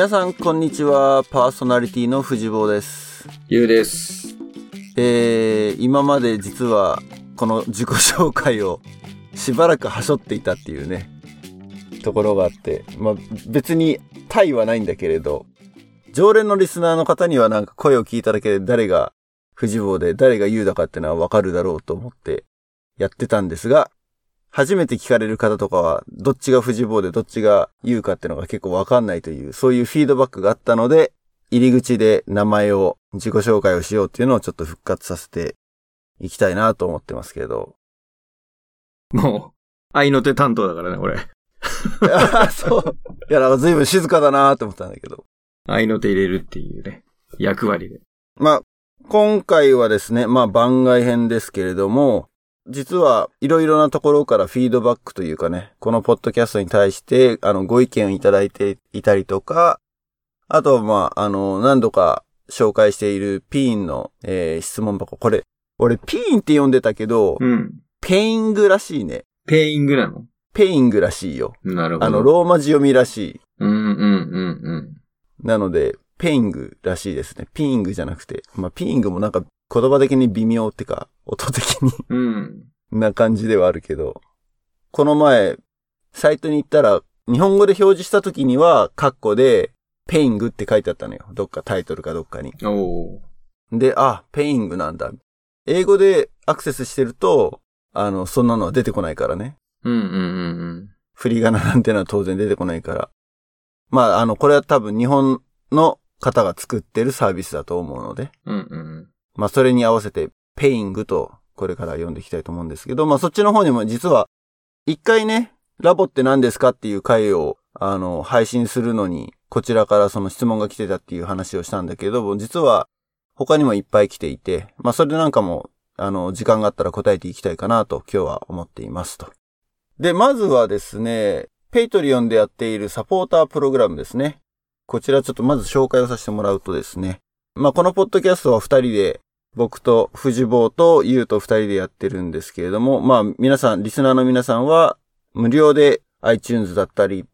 皆さんこんにちはパーソナリティの藤坊ですゆうです。えー、今まで実はこの自己紹介をしばらくはしょっていたっていうねところがあってまあ別に対はないんだけれど常連のリスナーの方にはなんか声を聞いただけで誰が藤坊で誰が優だかっていうのはわかるだろうと思ってやってたんですが初めて聞かれる方とかは、どっちが藤坊でどっちが言うかっていうのが結構わかんないという、そういうフィードバックがあったので、入り口で名前を、自己紹介をしようっていうのをちょっと復活させていきたいなと思ってますけど。もう、愛の手担当だからね、俺。あそう。いや、なんか随分静かだなと思ったんだけど。愛の手入れるっていうね、役割で。まあ、今回はですね、まあ番外編ですけれども、実はいろいろなところからフィードバックというかね、このポッドキャストに対して、あの、ご意見をいただいていたりとか、あとはまあ、あの、何度か紹介しているピーンの、えー質問箱。これ、俺ピーンって呼んでたけど、うん。ペイングらしいね。ペイングなの？ペイングらしいよ。なるほど。あの、ローマ字読みらしい。うんうんうんなので、ペイングらしいですね。ピーングじゃなくて。まあ、ピーングもなんか言葉的に微妙ってか、音的にうん。うん。な感じではあるけど、この前、サイトに行ったら、日本語で表示した時には、カッコで、ペイングって書いてあったのよ。どっかタイトルかどっかに。で、あ、ペイングなんだ。英語でアクセスしてると、あの、そんなのは出てこないからね。うんうんうん振り仮名なんてのは当然出てこないから。まあ、あの、これは多分日本の方が作ってるサービスだと思うので、うん。うんうんまあ、それに合わせて、ペイングと、これから読んでいきたいと思うんですけど、まあ、そっちの方にも実は、一回ね、ラボって何ですかっていう回を、あの、配信するのに、こちらからその質問が来てたっていう話をしたんだけど、実は、他にもいっぱい来ていて、まあ、それなんかも、あの、時間があったら答えていきたいかなと、今日は思っていますと。で、まずはですね、 Patreon でやっているサポータープログラムですね。こちらちょっとまず紹介をさせてもらうとですね、まあ、このポッドキャストは二人で、僕と藤坊とゆうと二人でやってるんですけれども、まあ、皆さん、リスナーの皆さんは、無料で iTunes だったり、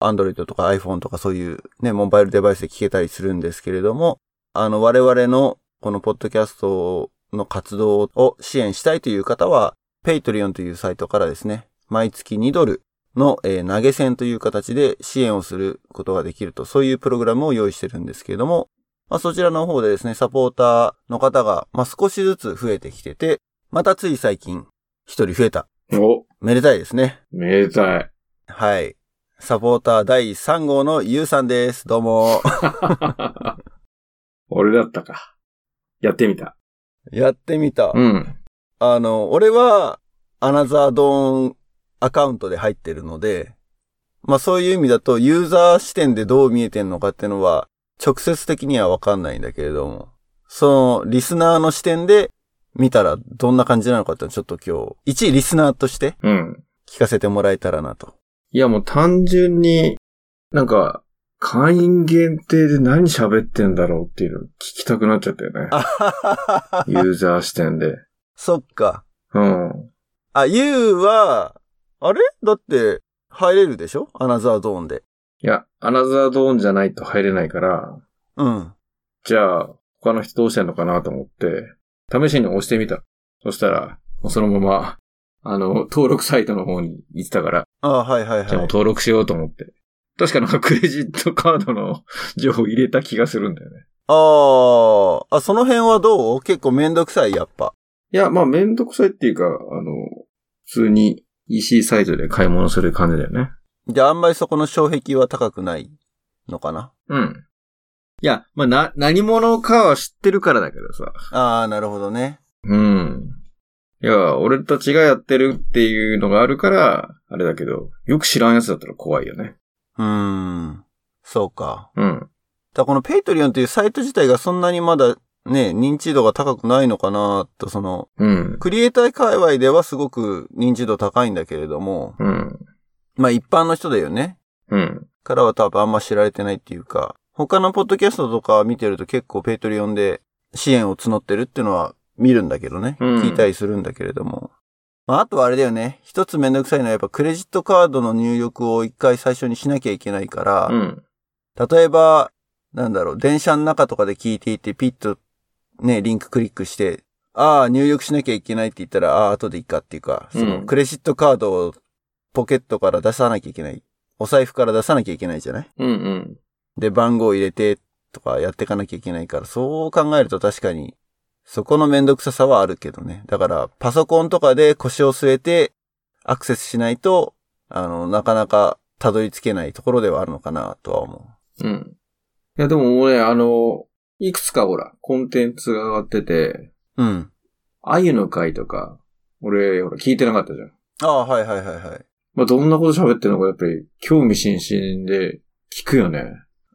Android とか iPhone とかそういうね、モバイルデバイスで聞けたりするんですけれども、あの、我々のこのポッドキャストの活動を支援したいという方は、Patreon というサイトからですね、毎月2ドルの、えー投げ銭という形で支援をすることができると、そういうプログラムを用意してるんですけれども、まあ、そちらの方でですね、サポーターの方が、まあ、少しずつ増えてきてて、またつい最近、一人増えた。うん。お、めでたいですね。めでたい。はい。サポーター第3号のゆうさんです。どうも。俺だったか。やってみた。やってみた。うん。あの、俺は、アナザードーンアカウントで入ってるので、まあそういう意味だと、ユーザー視点でどう見えてんのかっていうのは、直接的にはわかんないんだけれども、その、リスナーの視点で見たらどんな感じなのかってちょっと今日、一リスナーとしてうん。聞かせてもらえたらなと。いやもう単純に、なんか、会員限定で何喋ってんだろうっていうの聞きたくなっちゃったよね。あはははユーザー視点で。そっか。うん。あ、ユーは、あれ？だって、入れるでしょ？アナザードーンで。いや、アナザードーンじゃないと入れないから、うん。じゃあ、他の人どうしてんのかなと思って、試しに押してみた。そしたら、もうそのまま、あの、登録サイトの方に行ってたから、あはいはいはい。じゃあもう登録しようと思って。確かなんかクレジットカードの情報入れた気がするんだよね。あーあ、その辺はどう？結構めんどくさい、やっぱ。いや、まあめんどくさいっていうか、あの、普通に EC サイトで買い物する感じだよね。じゃああんまりそこの障壁は高くないのかな？うん。いや、まあな、何者かは知ってるからだけどさ。ああ、なるほどね。うん。いや、俺たちがやってるっていうのがあるから、あれだけど、よく知らんやつだったら怖いよね。うーん。そうか。うん。だこのペイトリオンっていうサイト自体がそんなにまだね、認知度が高くないのかなと、その、うん。クリエイター界隈ではすごく認知度高いんだけれども、うん。まあ一般の人だよね。うん。からは多分あんま知られてないっていうか、他のポッドキャストとか見てると結構 Patreon で支援を募ってるっていうのは見るんだけどね。うん聞いたりするんだけれども。まあ、あとはあれだよね。一つめんどくさいのはやっぱクレジットカードの入力を一回最初にしなきゃいけないから、うん。例えば、なんだろう、電車の中とかで聞いていて、ピッとね、リンククリックして、ああ、入力しなきゃいけないって言ったら、ああ、後でいいかっていうか、その、うんクレジットカードをポケットから出さなきゃいけない。お財布から出さなきゃいけないじゃない？うんうん。で、番号入れてとかやっていかなきゃいけないから、そう考えると確かに、そこのめんどくささはあるけどね。だから、パソコンとかで腰を据えてアクセスしないと、あの、なかなかたどり着けないところではあるのかなとは思うん。いや、でも俺、あの、いくつかほら、コンテンツが上がってて、う。うん。あゆの会とか、俺、ほら、聞いてなかったじゃん。ああ、はいはいはいはい。まあ、どんなこと喋ってるのか、やっぱり、興味津々で、聞くよね。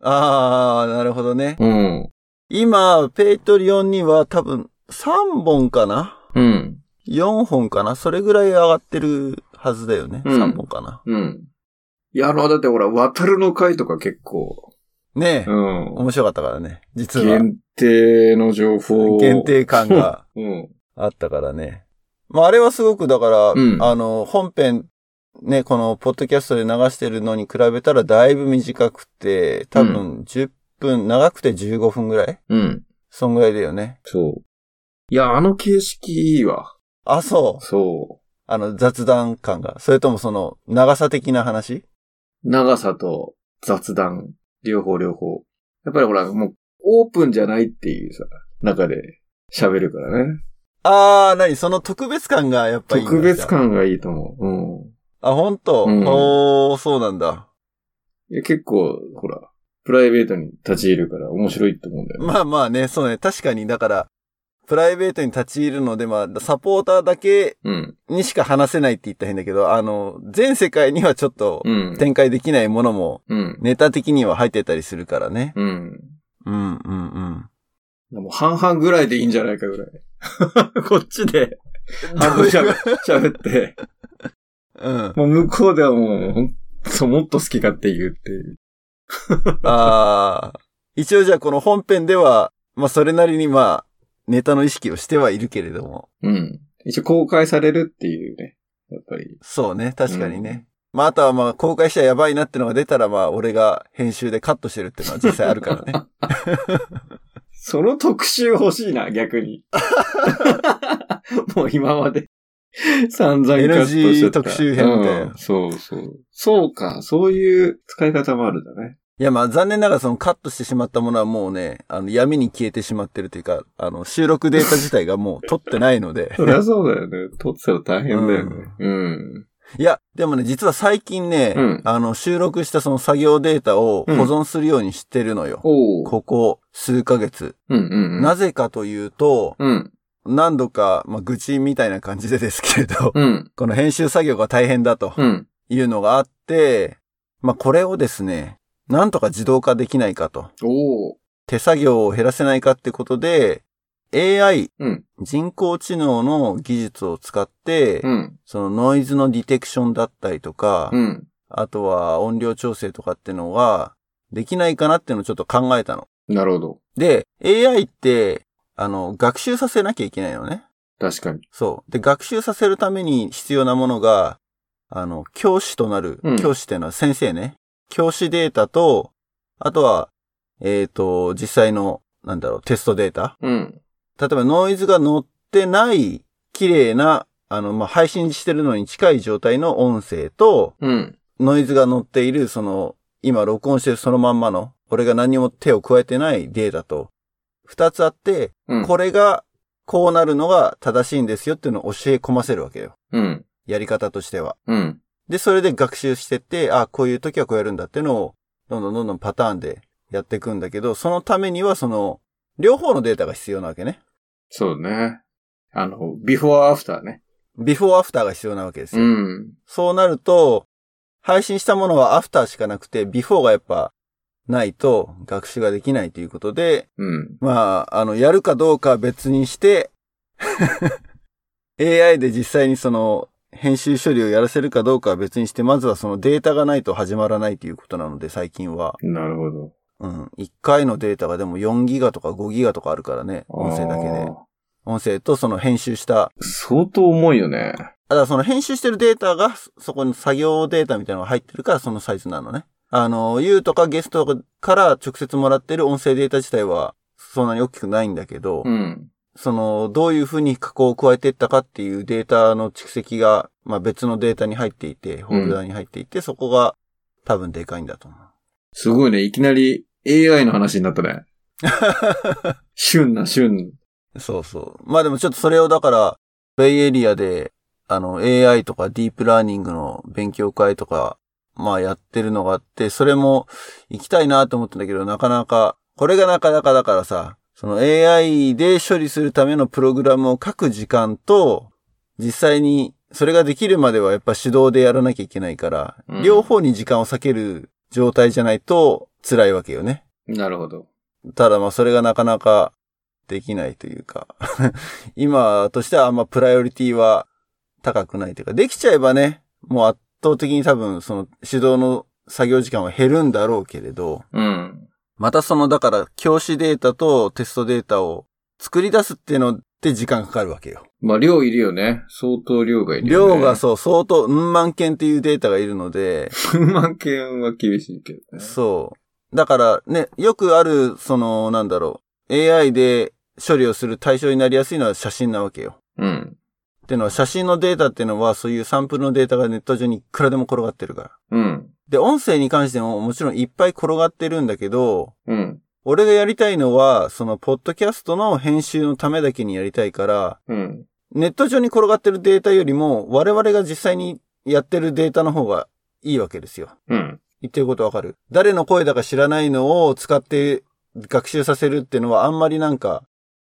ああ、なるほどね。うん。今、ペイトリオンには多分3本かな？うん。?4 本かな？それぐらい上がってるはずだよね。うん3本かな。うん。いや、あの、だってほら、渡るの会とか結構、ねえ、うん。面白かったからね。実は。限定の情報。限。定感が うん。あったからね。まあ、あれはすごくだから、うんあの、本編、ね、このポッドキャストで流してるのに比べたらだいぶ短くて、多分10分、長くて15分ぐらい？うん。そんぐらいだよね。そう。いや、あの形式いいわ。あ、そう。そあの、雑談感が。それともその、長さ的な話？う。長さと雑談、両方両方。やっぱりほら、もう、オープンじゃないっていうさ、中で喋るからね。あー、なにその特別感がやっぱり特別感がいいと思う。うん。あ、本当、うんおー、そうなんだ。いや、結構、ほら、プライベートに立ち入るから面白いと思うんだよね。まあまあね、そうね。確かに、だから、プライベートに立ち入るので、まあ、サポーターだけうん。にしか話せないって言ったら変だけど、あの、全世界にはちょっとうん。展開できないものも、うん。ネタ的には入ってたりするからね。うん。うん、うん、うん。もう半々ぐらいでいいんじゃないかぐらい。こっちで半分喋喋って、うん。もう向こうではもう、ほんともっと好き勝手言うっていう。ああ。一応じゃあこの本編では、まあそれなりにまあ、ネタの意識をしてはいるけれども。うん。一応公開されるっていうね。やっぱり。そうね、確かにね。まああとはまあ公開しちゃやばいなってのが出たらまあ俺が編集でカットしてるっていうのは実際あるからね。その特集欲しいな、逆に。もう今まで散々カットしちゃった NG 特集編みたいなうんそうそう。そうか、そういう使い方もあるんだね。いやまあ残念ながらそのカットしてしまったものはもうね、あの闇に消えてしまってるというか、あの収録データ自体がもう取ってないので。そりゃそうだよね。撮ってたら大変だよね。うん。いや、でもね、実は最近ね、うんあの収録したその作業データを保存するようにしてるのよ。おお。ここ数ヶ月。うんうんうん。なぜかというと、うん。何度か、まあ、愚痴みたいな感じでですけれど、うん。この編集作業が大変だとうん。いうのがあって、まあ、これをですね、なんとか自動化できないかと。手作業を減らせないかってことで、AI、うん。人工知能の技術を使って、うん。そのノイズのディテクションだったりとか、うん。あとは音量調整とかってのは、できないかなっていうのをちょっと考えたの。なるほど。で、AI って、あの、学習させなきゃいけないのね。確かに。そう。で、学習させるために必要なものが、あの、教師となる、うん教師っていうのは先生ね。教師データと、あとは、えっ、と、実際の、なんだろう、テストデータ。うん。例えばノイズが乗ってない、綺麗な、あの、まあ、配信してるのに近い状態の音声と、うん。ノイズが乗っている、その、今録音してるそのまんまの、俺が何も手を加えてないデータと、二つあって、うん。これが、こうなるのが正しいんですよっていうのを教え込ませるわけよ。うん。やり方としては。うん。で、それで学習してって、あ、こういう時はこうやるんだっていうのを、どんどんどんどんパターンでやっていくんだけど、そのためにはその、両方のデータが必要なわけね。そうね。あの、ビフォーアフターね。ビフォーアフターが必要なわけですうよ。ん。そうなると、配信したものはアフターしかなくて、ビフォーがやっぱないと学習ができないということで、うん。まあ、あの、やるかどうかは別にして、AI で実際にその、編集処理をやらせるかどうかは別にして、まずはそのデータがないと始まらないということなので、最近は。なるほど。うん。1回のデータがでも4ギガとか5ギガとかあるからね、音声だけで。音声とその編集した、相当重いよね。あだからその編集してるデータが、そこに作業データみたいなのが入ってるからそのサイズなのね。あの、ユうとかゲストから直接もらってる音声データ自体はそんなに大きくないんだけど、うん。その、どういうふうに加工を加えていったかっていうデータの蓄積が、まあ別のデータに入っていて、ホルダーに入っていて、そこが多分でかいんだと思う。すごいね。いきなり AI の話になったね。旬な旬。そうそう。まあでもちょっとそれをだから、ベイエリアで、あの、AI とかディープラーニングの勉強会とか、まあやってるのがあって、それも行きたいなと思ったんだけど、なかなか、これがなかなかだからさ、その AI で処理するためのプログラムを書く時間と、実際にそれができるまではやっぱ手動でやらなきゃいけないから、うん両方に時間を割ける状態じゃないと辛いわけよね。なるほど。ただまあそれがなかなかできないというか、今としてはあんまプライオリティは高くないというか、できちゃえばね、もう圧倒的に多分その指導の作業時間は減るんだろうけれど、うん。またそのだから教師データとテストデータを作り出すっていうのって時間かかるわけよ。まあ、量いるよね。相当量がいるよね。量がそう相当、うん万件っていうデータがいるので、う。万件は厳しいけどね。そう。だからね、よくある、その、なんだろう、AI で処理をする対象になりやすいのは写真なわけよ。うん。っていうのは写真のデータっていうのはそういうサンプルのデータがネット上にいくらでも転がってるから。うん。で、音声に関してももちろんいっぱい転がってるんだけど、うん。俺がやりたいのは、そのポッドキャストの編集のためだけにやりたいから、うん。ネット上に転がってるデータよりも我々が実際にやってるデータの方がいいわけですよ。うん。言ってることわかる誰の声だか知らないのを使って学習させるっていうのはあんまりなんか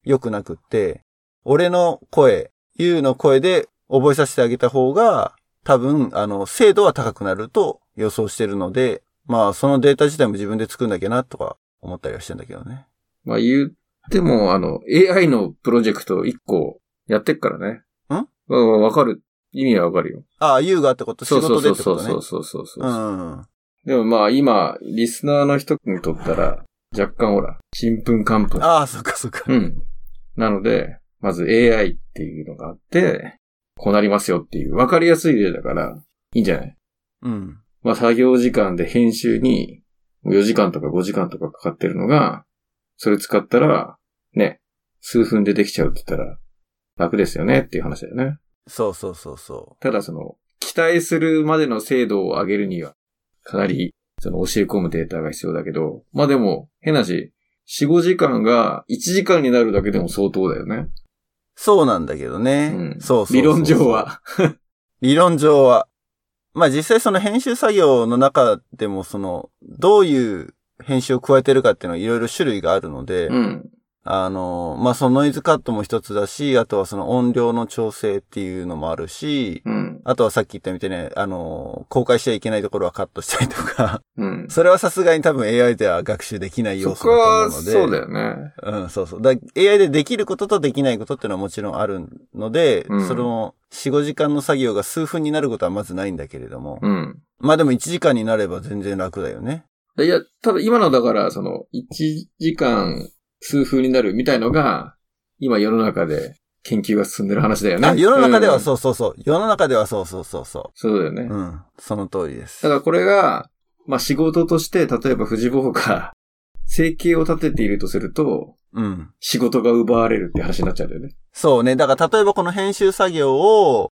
良くなくって、俺の声、ゆうの声で覚えさせてあげた方が多分、あの、精度は高くなると予想してるので、まあそのデータ自体も自分で作んなきゃなとか思ったりはしてんだけどね。まあ、言っても、あの、AI のプロジェクト1個やってっからね。ん？わわかる。意味はわかるよ。ああ、ゆうがってこと仕そうそう事でそうってことね。そうそうそうそう。うんうん。でもまあ今、リスナーの人にとったら、若干ほら、ちんぷんかんぷん。ああ、そっかそっか。うん。なので、まず AI っていうのがあって、こうなりますよっていう、わかりやすい例だから、いいんじゃない？うん。まあ作業時間で編集に4時間とか5時間とかかかってるのが、それ使ったら、ね、数分でできちゃうって言ったら楽ですよねっていう話だよね。そうそうそうそただその、期待するまでの精度を上げるには、かなり、その教え込むデータが必要だけど、まあでも、変なし、4、5時間が1時間になるだけでも相当だよね。う。そうなんだけどね。うん。そうそうそうそう理論上は。理論上は。まあ実際その編集作業の中でもその、どういう編集を加えてるかっていうのはいろいろ種類があるので、うん。あの、まあそのノイズカットも一つだし、あとはその音量の調整っていうのもあるし、うん。あとはさっき言ったみたいに、あの、公開しちゃいけないところはカットしたりとか、うん。それはさすがに多分 AI では学習できない要素だと思うので。そうだよね。うん、そうそう。だ AI でできることとできないことっていうのはもちろんあるので、うんその4、5時間の作業が数分になることはまずないんだけれども、うん。まあでも1時間になれば全然楽だよね。いや、ただ今のだから、その、1時間数分になるみたいのが、今世の中で研究が進んでる話だよね。あ世の中ではうそうそうそう。世の中ではそうそうそうそそうだよね。う。うん。その通りですだ。からこれが、まあ仕事として、例えば藤坊が、生計を立てているとすると、うん。仕事が奪われるって話になっちゃうんだよね。そうね。だから例えばこの編集作業を、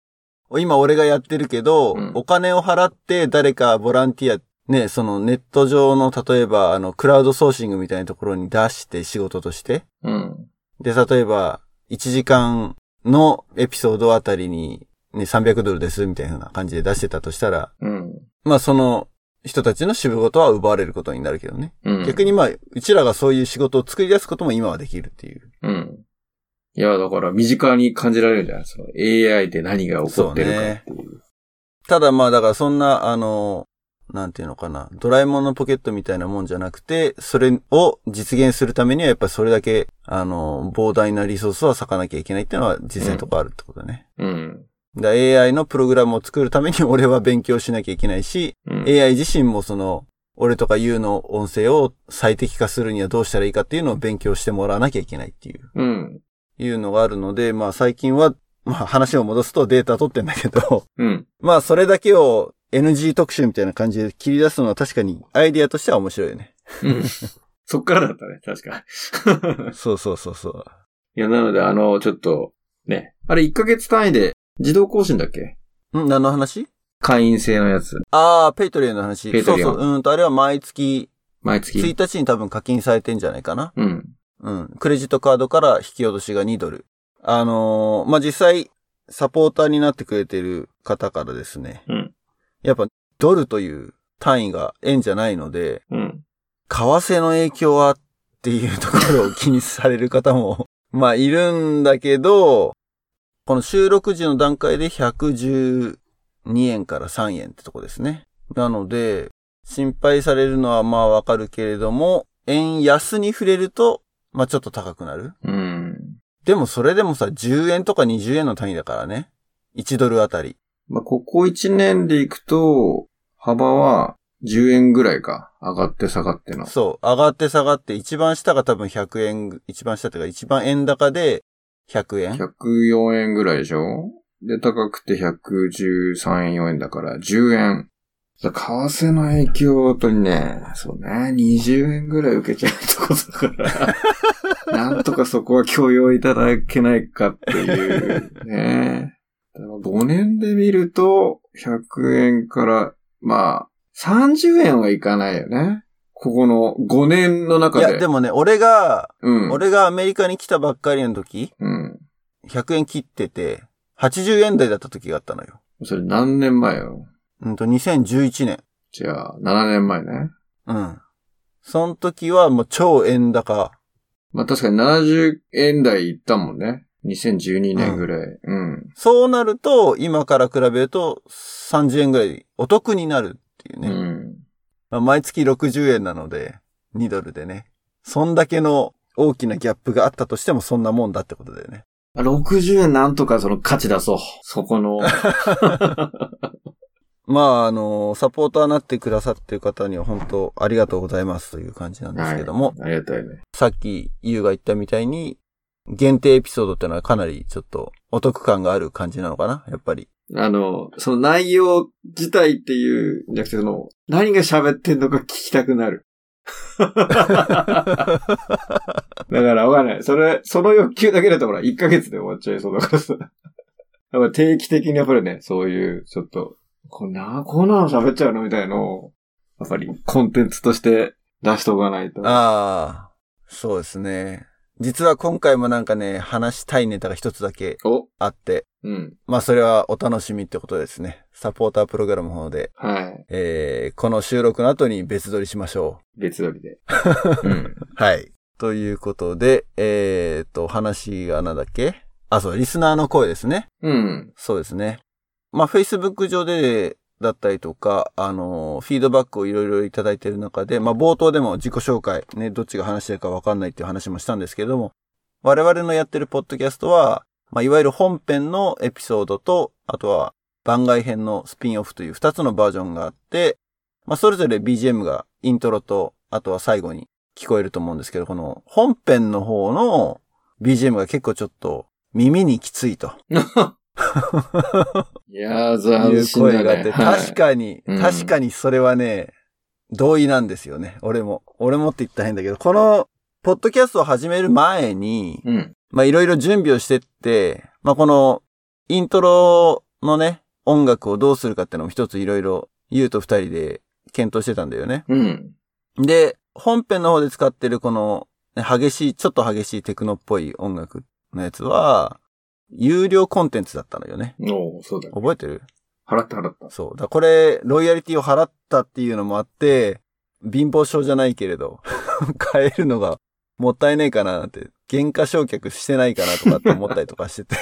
今俺がやってるけど、うんお金を払って誰かボランティア、ね、そのネット上の例えばあのクラウドソーシングみたいなところに出して仕事として、うん。で、例えば、1時間のエピソードあたりに、ね、300ドルです、みたいな感じで出してたとしたら、うん。まあその人たちの仕事は奪われることになるけどね。うん。逆にまあ、うちらがそういう仕事を作り出すことも今はできるっていう。うん。いや、だから身近に感じられるんじゃないその AI で何が起こってるかっていう。ただまあだからそんな、あの、なんていうのかな、ドラえもんのポケットみたいなもんじゃなくて、それを実現するためにはやっぱりそれだけ、あの、膨大なリソースは割かなきゃいけないっていうのは実際のところあるってことだね。うん。だ AI のプログラムを作るために俺は勉強しなきゃいけないし、うん。AI 自身もその、俺とか You の音声を最適化するにはどうしたらいいかっていうのを勉強してもらわなきゃいけないっていう、うん。いうのがあるので、まあ最近は、まあ話を戻すとデータ取ってんだけど、うん。まあそれだけを NG 特集みたいな感じで切り出すのは確かにアイディアとしては面白いよね。うん。そっからだったね、確かに。そうそうそうそう。いや、なので、あの、ちょっと、ね。あれ、1ヶ月単位で自動更新だっけ？ん？何の話？会員制のやつ。ああ、 Patreon の話。 Patreon そうそう。うんと、あれは毎月毎月。1日に多分課金されてんじゃないかな。うん。うん。クレジットカードから引き落としが2ドル。あのーまあ、実際、サポーターになってくれてる方からですね。うん。やっぱ、ドルという単位が円じゃないので、うん。為替の影響はっていうところを気にされる方も、まあ、いるんだけど、この収録時の段階で112円から3円ってとこですね。なので、心配されるのはまあわかるけれども、円安に触れると、まあちょっと高くなる。うん。でもそれでもさ、10円とか20円の単位だからね。1ドルあたり。まあ、ここ1年でいくと、幅は10円ぐらいか。上がって下がっての。そう。上がって下がって、一番下が多分100円、一番下っていうか一番円高で100円？104円ぐらいでしょ？で、高くて113円、4円だから10円。為替の影響はやっぱりね、そうね、20円ぐらい受けちゃうとこだから、なんとかそこは許容いただけないかっていうね。5年で見ると、100円から、まあ、30円はいかないよね。ここの5年の中で。いや、でもね、俺が、うん。俺がアメリカに来たばっかりの時、うん。100円切ってて、80円台だった時があったのよ。それ何年前よ？うんと、2011年。じゃあ、7年前ね。うん。その時はもう超円高。まあ確かに70円台いったもんね。2012年ぐらい。うん。そうなると、今から比べると30円ぐらいお得になるっていううね。ん。まあ、毎月60円なので、2ドルでね。そんだけの大きなギャップがあったとしてもそんなもんだってことだよね。60円なんとかその価値出そう。そこの。まあ、あの、サポーターになってくださってる方には本当ありがとうございますという感じなんですけども、はいありがたいね。さっきユウが言ったみたいに、限定エピソードってのはかなりちょっとお得感がある感じなのかな？やっぱり。あの、その内容自体っていう、じゃなくてその、何が喋ってんのか聞きたくなる。だからわかんない。それ、その欲求だけだとほら、1ヶ月で終わっちゃいそうだからさ。だから定期的にやっぱりね、そういう、ちょっと、こんな、こんなの喋っちゃうのみたいのを、やっぱりコンテンツとして出しとかないと。ああ、そうですね。実は今回もなんかね、話したいネタが一つだけおあって、うん。まあそれはお楽しみってことですね。サポータープログラムの方で、はい。えー、この収録の後に別撮りしましょ別撮りで。うん。う。はい。ということで、えーと、話がなんだっけ？あ、そう、リスナーの声ですね。うん。そうですね。まあ、Facebook 上で、だったりとか、あの、フィードバックをいろいろいただいている中で、まあ、冒頭でも自己紹介、ね、どっちが話してるかわかんないっていう話もしたんですけれども、我々のやってるポッドキャストは、まあ、いわゆる本編のエピソードと、あとは番外編のスピンオフという二つのバージョンがあって、まあ、それぞれ BGM がイントロと、あとは最後に聞こえると思うんですけど、この本編の方の BGM が結構ちょっと耳にきついと。いやー、ずいう心だ声があって、ね。はい確かに、うん確かにそれはね、同意なんですよね。俺も。俺もって言ったら変だけど、この、ポッドキャストを始める前に、うん。まあいろいろ準備をしてって、まあこの、イントロのね、音楽をどうするかっていうのも一ついろいろ、ゆうと二人で検討してたんだよね。うん。で、本編の方で使ってるこの、ね激しい、ちょっと激しいテクノっぽい音楽のやつは、有料コンテンツだったのよね。おーそうだね。覚えてる？払った払った。そう。だこれ、ロイヤリティを払ったっていうのもあって、貧乏症じゃないけれど、買えるのがもったいねえかななんて、原価償却してないかなとかって思ったりとかしてて。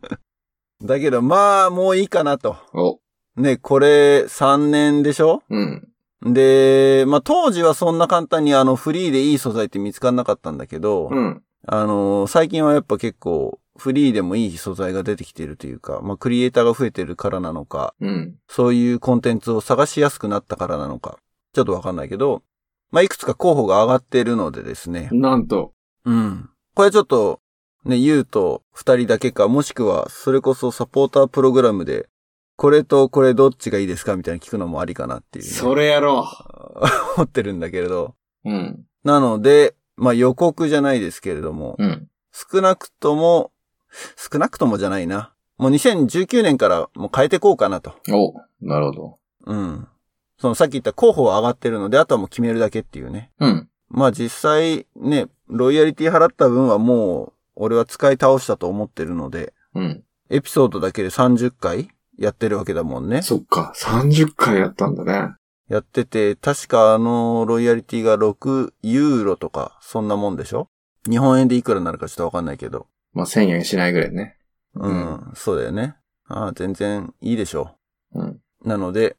だけど、まあ、もういいかなと。お、ね、これ3年でしょ？うん。で、まあ当時はそんな簡単にあのフリーでいい素材って見つかんなかったんだけど、うん。あの、最近はやっぱ結構フリーでもいい素材が出てきているというか、まあクリエイターが増えてるからなのか、うん。そういうコンテンツを探しやすくなったからなのか、ちょっとわかんないけど、まあ、いくつか候補が上がっているのでですね。なんと。うん。これちょっと、ね、ゆうと二人だけか、もしくは、それこそサポータープログラムでこれとこれどっちがいいですかみたいな聞くのもありかなっていう、ね。それやろ 思ってるんだけれど。う。うん。なので、まあ予告じゃないですけれども、うん。少なくとも、少なくともじゃないな。もう2019年からもう変えてこうかなと。お、なるほど。うん。そのさっき言った候補は上がってるので、あとはもう決めるだけっていうね。うん。まあ実際ね、ロイヤリティ払った分はもう、俺は使い倒したと思ってるので、うん。エピソードだけで30回やってるわけだもんね。そっか。30回やったんだね。やってて、確かあの、ロイヤリティが6ユーロとか、そんなもんでしょ？日本円でいくらになるかちょっとわかんないけど。まあ、1000円しないぐらいね。うん、そうだよね。ああ、全然いいでしょうん。う。なので、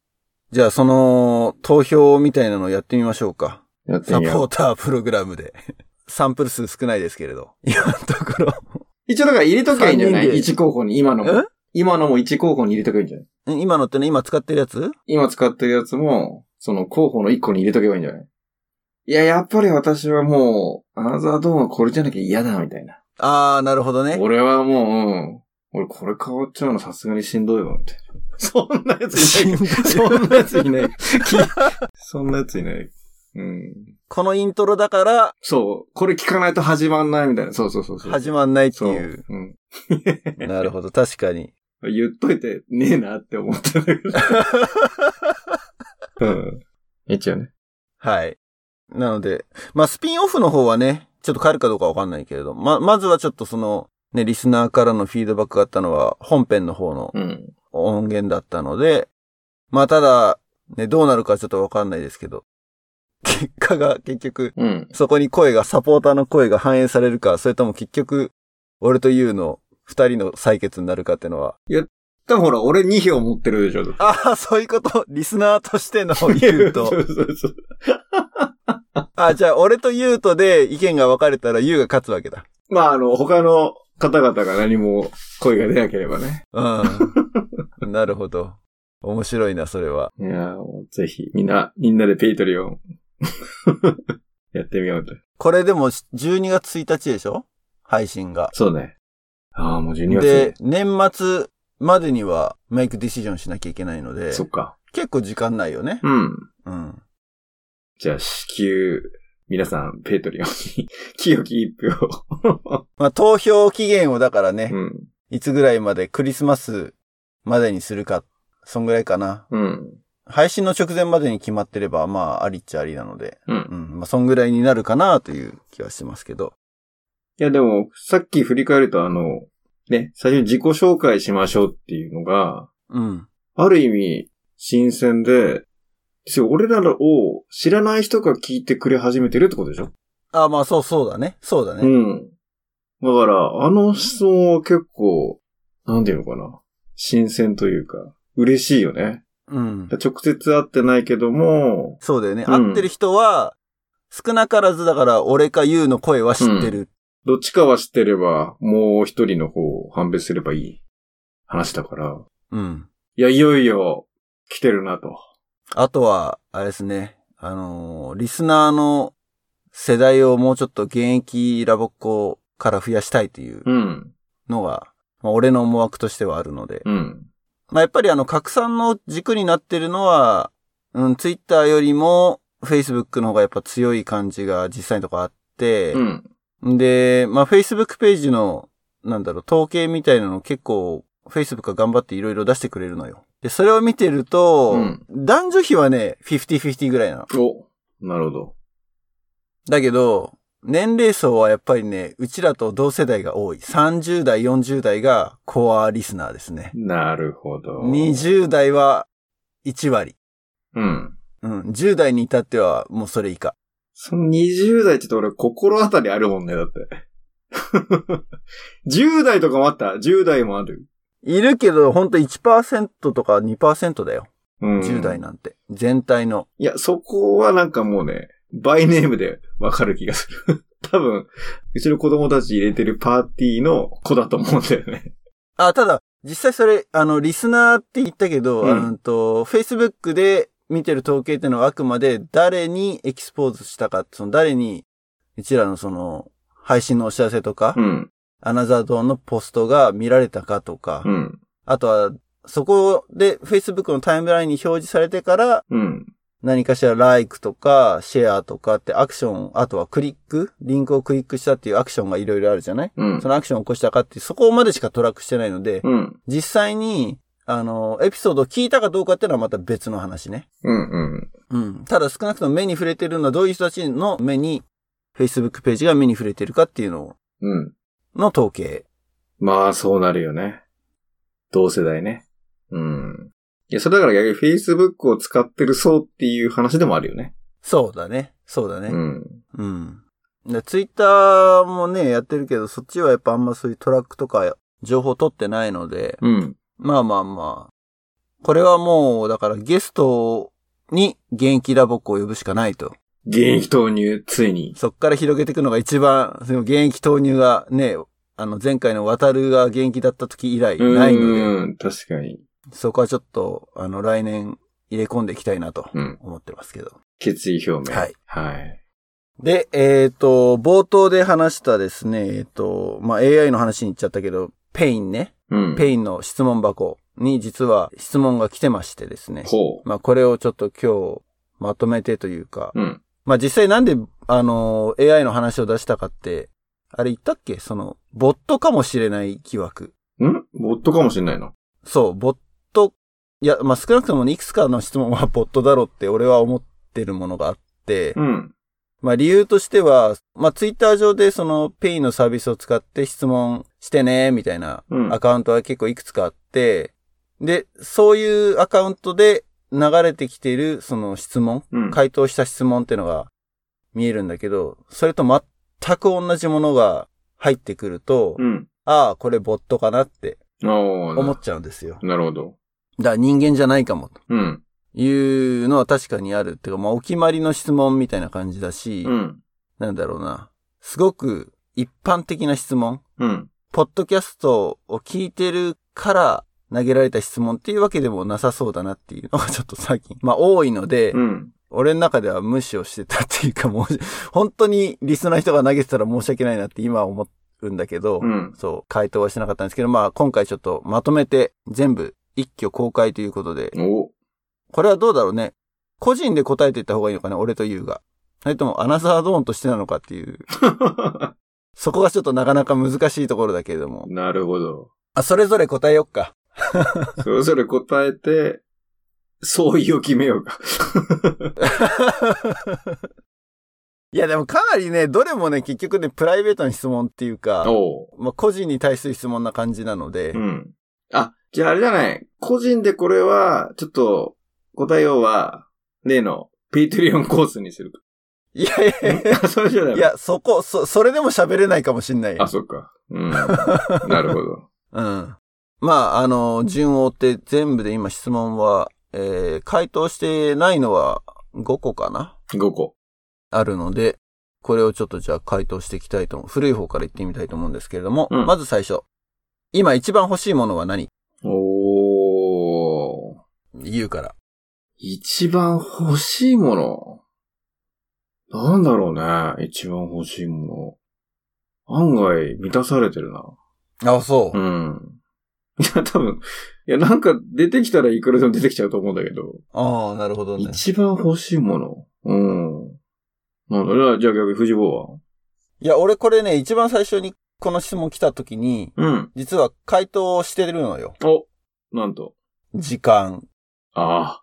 じゃあその、投票みたいなのをやってみましょうか。やってサポーみよう。タープログラムで。サンプル数少ないですけれど。今のところ。一応だから入れときゃいいんじゃない ?1 候補に、今のもえ？今のも1候補に入れとけばいいんじゃない？今のってね、今使ってるやつ？今使ってるやつも、その候補の1個に入れとけばいいんじゃない？いや、やっぱり私はもう、アナザードーンはこれじゃなきゃ嫌だ、みたいな。ああ、なるほどね。俺はもう、うん。俺これ変わっちゃうのさすがにしんどいわ、みたいな。そんなやついない。そんなやついない。き そんなやついない。うん。このイントロだからそう。これ聞かないと始まんないみたいな。そうそうそうそう。始まんないってそう。いう。うん。なるほど、確かに。言っといてねえなって思ったんだけど。うん。一応ね。はい。なので、まあ、スピンオフの方はね、ちょっと変えるかどうかわかんないけれど、ま、まずはちょっとその、ね、リスナーからのフィードバックがあったのは、本編の方のうん。音源だったので、まあ、ただ、ね、どうなるかちょっとわかんないですけど、結果が結局、うん。そこに声が、サポーターの声が反映されるか、それとも結局、俺とユウの二人の裁決になるかっていうのは、だからほら、俺2票持ってるでしょ。ああ、そういうこと、リスナーとしてのユウと そ、うそうそう。あじゃあ俺とユウとで意見が分かれたらユウが勝つわけだ。まあ、あの、他の方々が何も声が出なければね。うん。なるほど。面白いな、それは。いやーもうぜひ、みんな、みんなでペイトリオン。やってみようと。これでも12月1日でしょ？配信が。そうね。ああ、もう12月。で、年末までには make decision しなきゃいけないので、そっか。結構時間ないよね。うん。うん。じゃあ、至急、皆さん、 Patreonに、清き一票。まあ、投票期限をだからね、うん。いつぐらいまでクリスマスまでにするか、そんぐらいかな。うん。配信の直前までに決まってれば、まあ、ありっちゃありなので、う。うんん。まあ、そんぐらいになるかなという気はしますけど。いや、でも、さっき振り返ると、あの、ね、最初に自己紹介しましょうっていうのが、うん。ある意味、新鮮で、ですよ俺らを知らない人が聞いてくれ始めてるってことでしょ？あ、まあ、そうそうだね。そうだね。うん。だから、あの質問は結構、なんていうのかな。新鮮というか、嬉しいよね。うん。直接会ってないけども、そうだよね。うん会ってる人は、少なからずだから、俺かユウの声は知ってる。どっちかは知ってれば、もう一人の方を判別すればいい話だから。うん。いや、いよいよ来てるなと。あとは、あれですね。あのーリスナーの世代をもうちょっと現役ラボっ子から増やしたいといううん。のが、まあ、俺の思惑としてはあるので。うん。まあ、やっぱりあの、拡散の軸になってるのは、うん、ツイッターよりも、Facebook の方がやっぱ強い感じが実際のとこあって、うん。で、まあ、Facebook ページの、なんだろう、統計みたいなの結構、Facebook が頑張っていろいろ出してくれるのよ。で、それを見てると、うん男女比はね、50-50ぐらいなの。お、なるほど。だけど、年齢層はやっぱりね、うちらと同世代が多い。30代、40代がコアリスナーですね。なるほど。20代は1割。うん。うん。10代に至ってはもうそれ以下。その20代って言うと俺心当たりあるもんね、だって。10代とかもあった ?10 代もある。いるけど、ほんと1%とか2%だよ。うん。10代なんて。全体の。いや、そこはなんかもうね、バイネームでわかる気がする。多分、うちの子供たち入れてるパーティーの子だと思うんだよね。あ、ただ、実際それ、あの、リスナーって言ったけど、うんあのと、Facebook で見てる統計っていうのはあくまで誰にエキスポーズしたか、その誰に、うちらのその、配信のお知らせとか、うん。アナザードーンのポストが見られたかとか、うん。あとは、そこで Facebook のタイムラインに表示されてから、うん。何かしら like とか、シェアとかってアクション、あとはクリックリンクをクリックしたっていうアクションがいろいろあるじゃない？うんそ。のアクションを起こしたかっていう、そこまでしかトラックしてないので、うん。実際に、あの、エピソードを聞いたかどうかっていうのはまた別の話ね。うん。うん。うん。ただ少なくとも目に触れてるのはどういう人たちの目に Facebook ページが目に触れてるかっていうのうん。の統計。まあ、そうなるよね。同世代ね。うん。いや、それだから逆に Facebook を使ってる層っていう話でもあるよね。そうだね。そうだね。うん。うん。で、ツイッターもね、やってるけど、そっちはやっぱあんまそういうトラックとか情報取ってないので、うん。まあまあまあ。これはもう、だからゲストに現役ラボっ子を呼ぶしかないと。現役投入、ついに。そっから広げていくのが一番、その現役投入がね、あの前回のワタルが現役だった時以来ないので、うん、確かに。そこはちょっと、あの来年入れ込んでいきたいなとうん。思ってますけど。決意表明。はい。はい。で、えっ、と、冒頭で話したですね、えっ、と、まあ、AI の話に行っちゃったけど、 Peing ね。うん。 Peing の質問箱に実は質問が来てましてですね。ほまあ、これをちょっと今日まとめてというか、う。うん。まあ、実際なんで、あの、AI の話を出したかって、あれ言ったっけ？その、ボットかもしれない疑惑。ん？ボットかもしれないの？そう、ボット、いや、まあ、少なくともねいくつかの質問はボットだろうって俺は思ってるものがあって、うん。まあ理由としては、まあツイッター上でそのペイのサービスを使って質問してね、みたいなうんアカウントは結構いくつかあって、で、そういうアカウントで流れてきているその質問、うん。回答した質問っていうのが見えるんだけど、それと全く同じものが入ってくると、うん。ああ、これボットかなって思っちゃうんですよ。なるほど。だから人間じゃないかもとうん。いうのは確かにある。っていうか、まあお決まりの質問みたいな感じだし、うん。なんだろうな。すごく一般的な質問。うん。ポッドキャストを聞いてるから投げられた質問っていうわけでもなさそうだなっていうのがちょっと最近、まあ多いので、うん。俺の中では無視をしてたっていうかもう、本当にリスナーの人が投げてたら申し訳ないなって今は思うんだけど、うん。そう、回答はしてなかったんですけど、まあ今回ちょっとまとめて全部一挙公開ということで、おこれはどうだろうね。個人で答えていった方がいいのかね、俺とユウが。それともアナザードーンとしてなのかっていう。そこがちょっとなかなか難しいところだけれども。なるほど。あ、それぞれ答えよっか。それぞれ答えて、相違を決めようか。いやでもかなりね、どれもね、結局ね、プライベートな質問っていうか。まあ、個人に対する質問な感じなので、うん。あ、じゃああれじゃない？個人でこれは、ちょっと、答えようは、例の、ペイトリオンコースにする。いやいやいや、じゃない。いや、そこ、そ、それでも喋れないかもしんないよあ、。そっか。うん。なるほど。うん。まあ、あの、順を追って全部で今質問は、えー、回答してないのは5個かな？5個。あるので、これをちょっとじゃあ回答していきたいと思う。古い方から言ってみたいと思うんですけれども、うんまず最初。今一番欲しいものは何？おー。言うから。一番欲しいもの？なんだろうね。一番欲しいもの。案外満たされてるな。あ、そう。うん。いや、多分、いや、なんか出てきたらいくらでも出てきちゃうと思うんだけど。ああ、なるほどね。一番欲しいもの。うん。なんだ、じゃあじゃあ逆に藤坊は？いや、俺これね、一番最初にこの質問来た時に、うん。実は回答してるのよ。お、なんと。時間。ああ。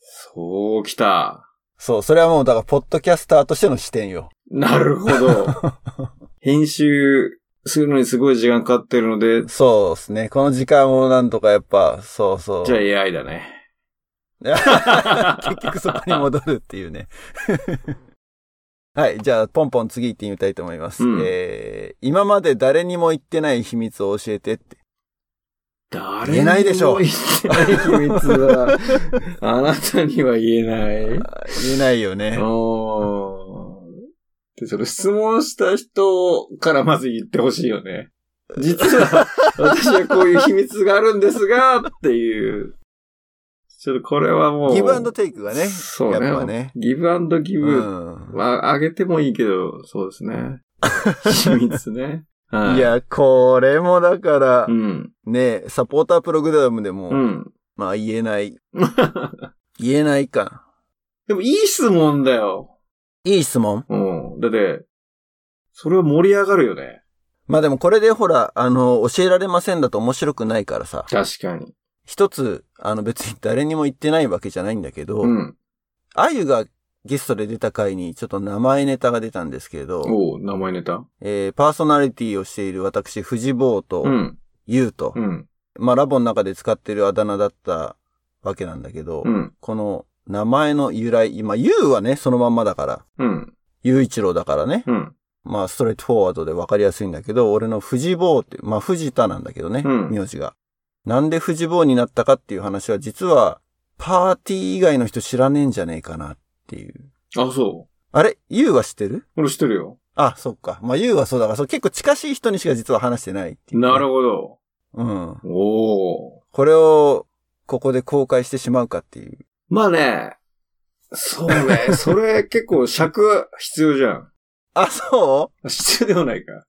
そうきた。そう、それはもうだから、ポッドキャスターとしての視点よ。なるほど。編集するのにすごい時間かかってるので、そうですね。この時間をなんとかやっぱ、そうそう。じゃあ AI だね。結局そこに戻るっていうね。はい。じゃあ、ポンポン次行ってみたいと思います。うんえー、今まで誰にも言ってない秘密を教えてって。誰言えないでしょうにも言ってない秘密は、あなたには言えない。言えないよね。おで、その質問した人からまず言ってほしいよね。実は、私はこういう秘密があるんですが、っていう。ちょっとこれはもう。ギブアンドテイクがね。そうね。やっぱね。ギブアンドギブ。うん。まあ、あげてもいいけど、そうですね。秘密ね。はいい、や、これもだからう、ん。ね、サポータープログラムでも、うん。まあ言えない。言えないか。でもいい質問だよ。いい質問？うん。だって、それは盛り上がるよね。まあでもこれでほら、あの、教えられませんだと面白くないからさ。確かに。一つ、あの別に誰にも言ってないわけじゃないんだけど、うん。あゆがゲストで出た回にちょっと名前ネタが出たんですけれど、おう名前ネタ？えーパーソナリティをしている私、藤坊とう、ん。ゆうと、うん。まあラボの中で使ってるあだ名だったわけなんだけど、うん。この名前の由来、今、ゆうはね、そのまんまだから、うん。ゆういちろうだからね、うん。まあストレートフォワードで分かりやすいんだけど、俺の藤坊って、まあ藤田なんだけどね、うん名字が。なんで藤坊になったかっていう話は、実は、パーティー以外の人知らねえんじゃねえかなっていう。あ、そう。あれ？ゆうは知ってる？俺知ってるよ。あ、そっか。まあ、ゆうはそうだから、そう結構近しい人にしか実は話してないっていうね、なるほど。うん。おお。これを、ここで公開してしまうかっていう。まあね。そうね。それ結構尺必要じゃん。あ、そう？必要ではないか。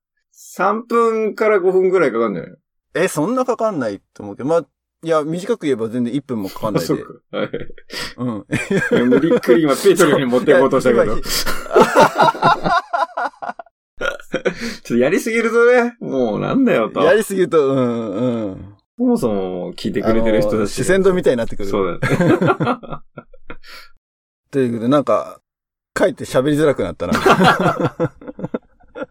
3分から5分くらいかかるんじゃないえ、そんなかかんないと思うけど、まあ、いや、短く言えば全然1分もかかんないで。そうか。はい。うん。いや無理っくり今ペートリオに持っていこうとしたけど。い ちやょっとやりすぎるとね、もうなんだよと。やりすぎると、うん、うん。そもそも聞いてくれてる人あのだし。視線度みたいになってくる。そうだよね。ということで、なんか、かえって喋りづらくなったな。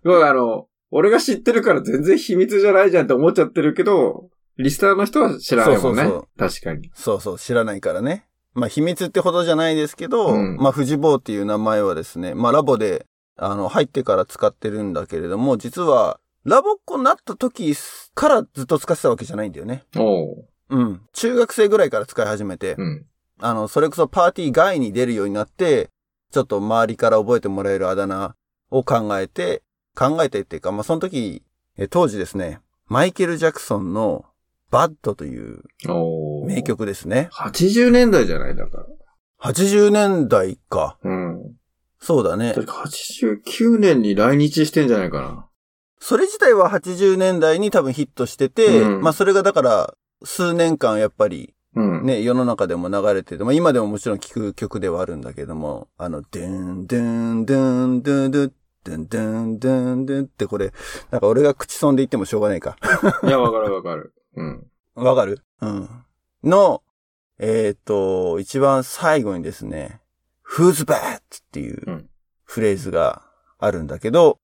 僕あの、俺が知ってるから全然秘密じゃないじゃんって思っちゃってるけど、リスターの人は知らないもんね。そうそう確かに。そうそう、知らないからね。まあ、秘密ってほどじゃないですけど、うんまあ、藤坊っていう名前はですね、まあ、ラボで、あの、入ってから使ってるんだけれども、実は、ラボっ子になった時からずっと使ってたわけじゃないんだよね。おう。うん。中学生ぐらいから使い始めて、うん。あの、それこそパーティー外に出るようになって、ちょっと周りから覚えてもらえるあだ名を考えて、考えてっていうか、まあ、その時、え当時ですね、マイケル・ジャクソンのバッドという。名。曲ですね。80年代じゃない？だから。80年代か。うん。そうだね。確か89年に来日してんじゃないかな。それ自体は80年代に多分ヒットしてて、うんまあそれがだから数年間やっぱりうん。ね、世の中でも流れてて、まあ今でももちろん聴く曲ではあるんだけども、あの、ドゥン、ドゥン、ドゥン、ドゥン、ドゥン、ドゥン、ドゥン、ドゥン、ドゥンってこれ、なんか俺が口損で言ってもしょうがないか。いや、わかるわかる。うん。わかるうん。の、えっ、と、一番最後にですね、who's bad? っていううんフレーズがあるんだけど、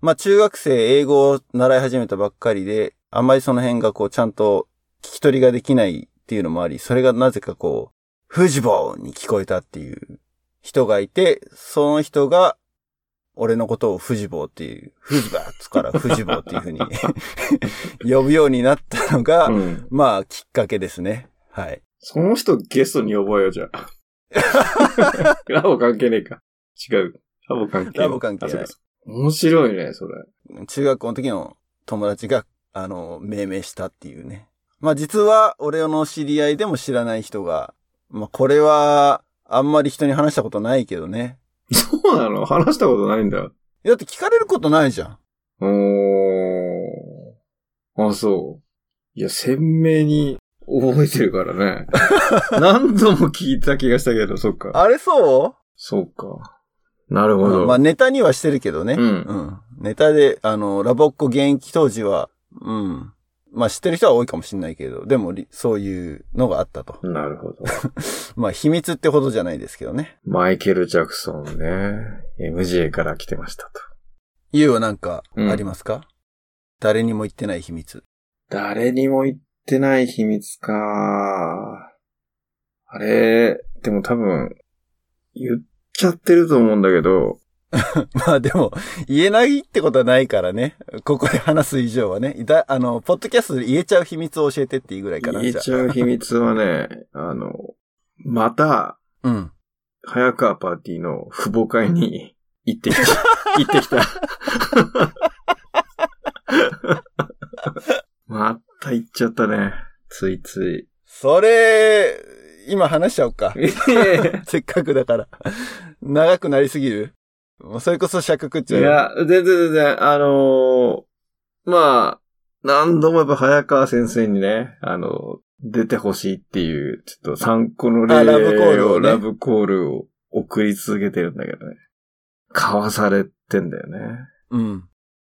まあ中学生英語を習い始めたばっかりで、あんまりその辺がこうちゃんと聞き取りができないっていうのもあり、それがなぜかこう、フジボーに聞こえたっていう人がいて、その人が、俺のことをフジボーっていう、フジバーツからフジボーっていう風に 呼ぶようになったのが、うん。まあ、きっかけですね。はい。その人ゲストに呼ぼうよ、じゃあ。ラボ関係ねえか。違う。ラボ関係ラボ関係ない面白いね、それ。中学校の時の友達が、あの、命名したっていうね。まあ実は、俺の知り合いでも知らない人が、まあこれは、あんまり人に話したことないけどね。そうなの？話したことないんだ。だって聞かれることないじゃん。おー。あ、そう。いや、鮮明に覚えてるからね。何度も聞いた気がしたけど、そっか。あれそそうか。なるうほど。まあネタにはしてるけどね。うんうん。ネタで、あの、ラボっ子現役当時は、うん。まあ知ってる人は多いかもしれないけど、でもり、そういうのがあったと。なるほど。まあ秘密ってほどじゃないですけどね。マイケル・ジャクソンね。MJ から来てましたと。ゆうはなんか、ありますか、誰にも言ってない秘密。誰にも言ってない秘密か。あれ、でも多分、言っちゃってると思うんだけど、まあでも、言えないってことはないからね。ここで話す以上はね。だあの、ポッドキャストで言えちゃう秘密を教えてっていいぐらいかな。言えちゃう秘密はね、あの、また、うん。早川パーティーの父母会に 行ってきた。行ってきた。また行っちゃったね。ついつい。それ、今話しちゃおうか。い せっかくだから。長くなりすぎる？もうそれこそ尺食っちゃうよ。や、全然全然、あのーまあ、何度もやっぱ早川先生にね、あの、出てほしいっていう、ちょっと参考の例あラブコールをねラブコールを送り続けてるんだけどね。かわされてんだよね。うん。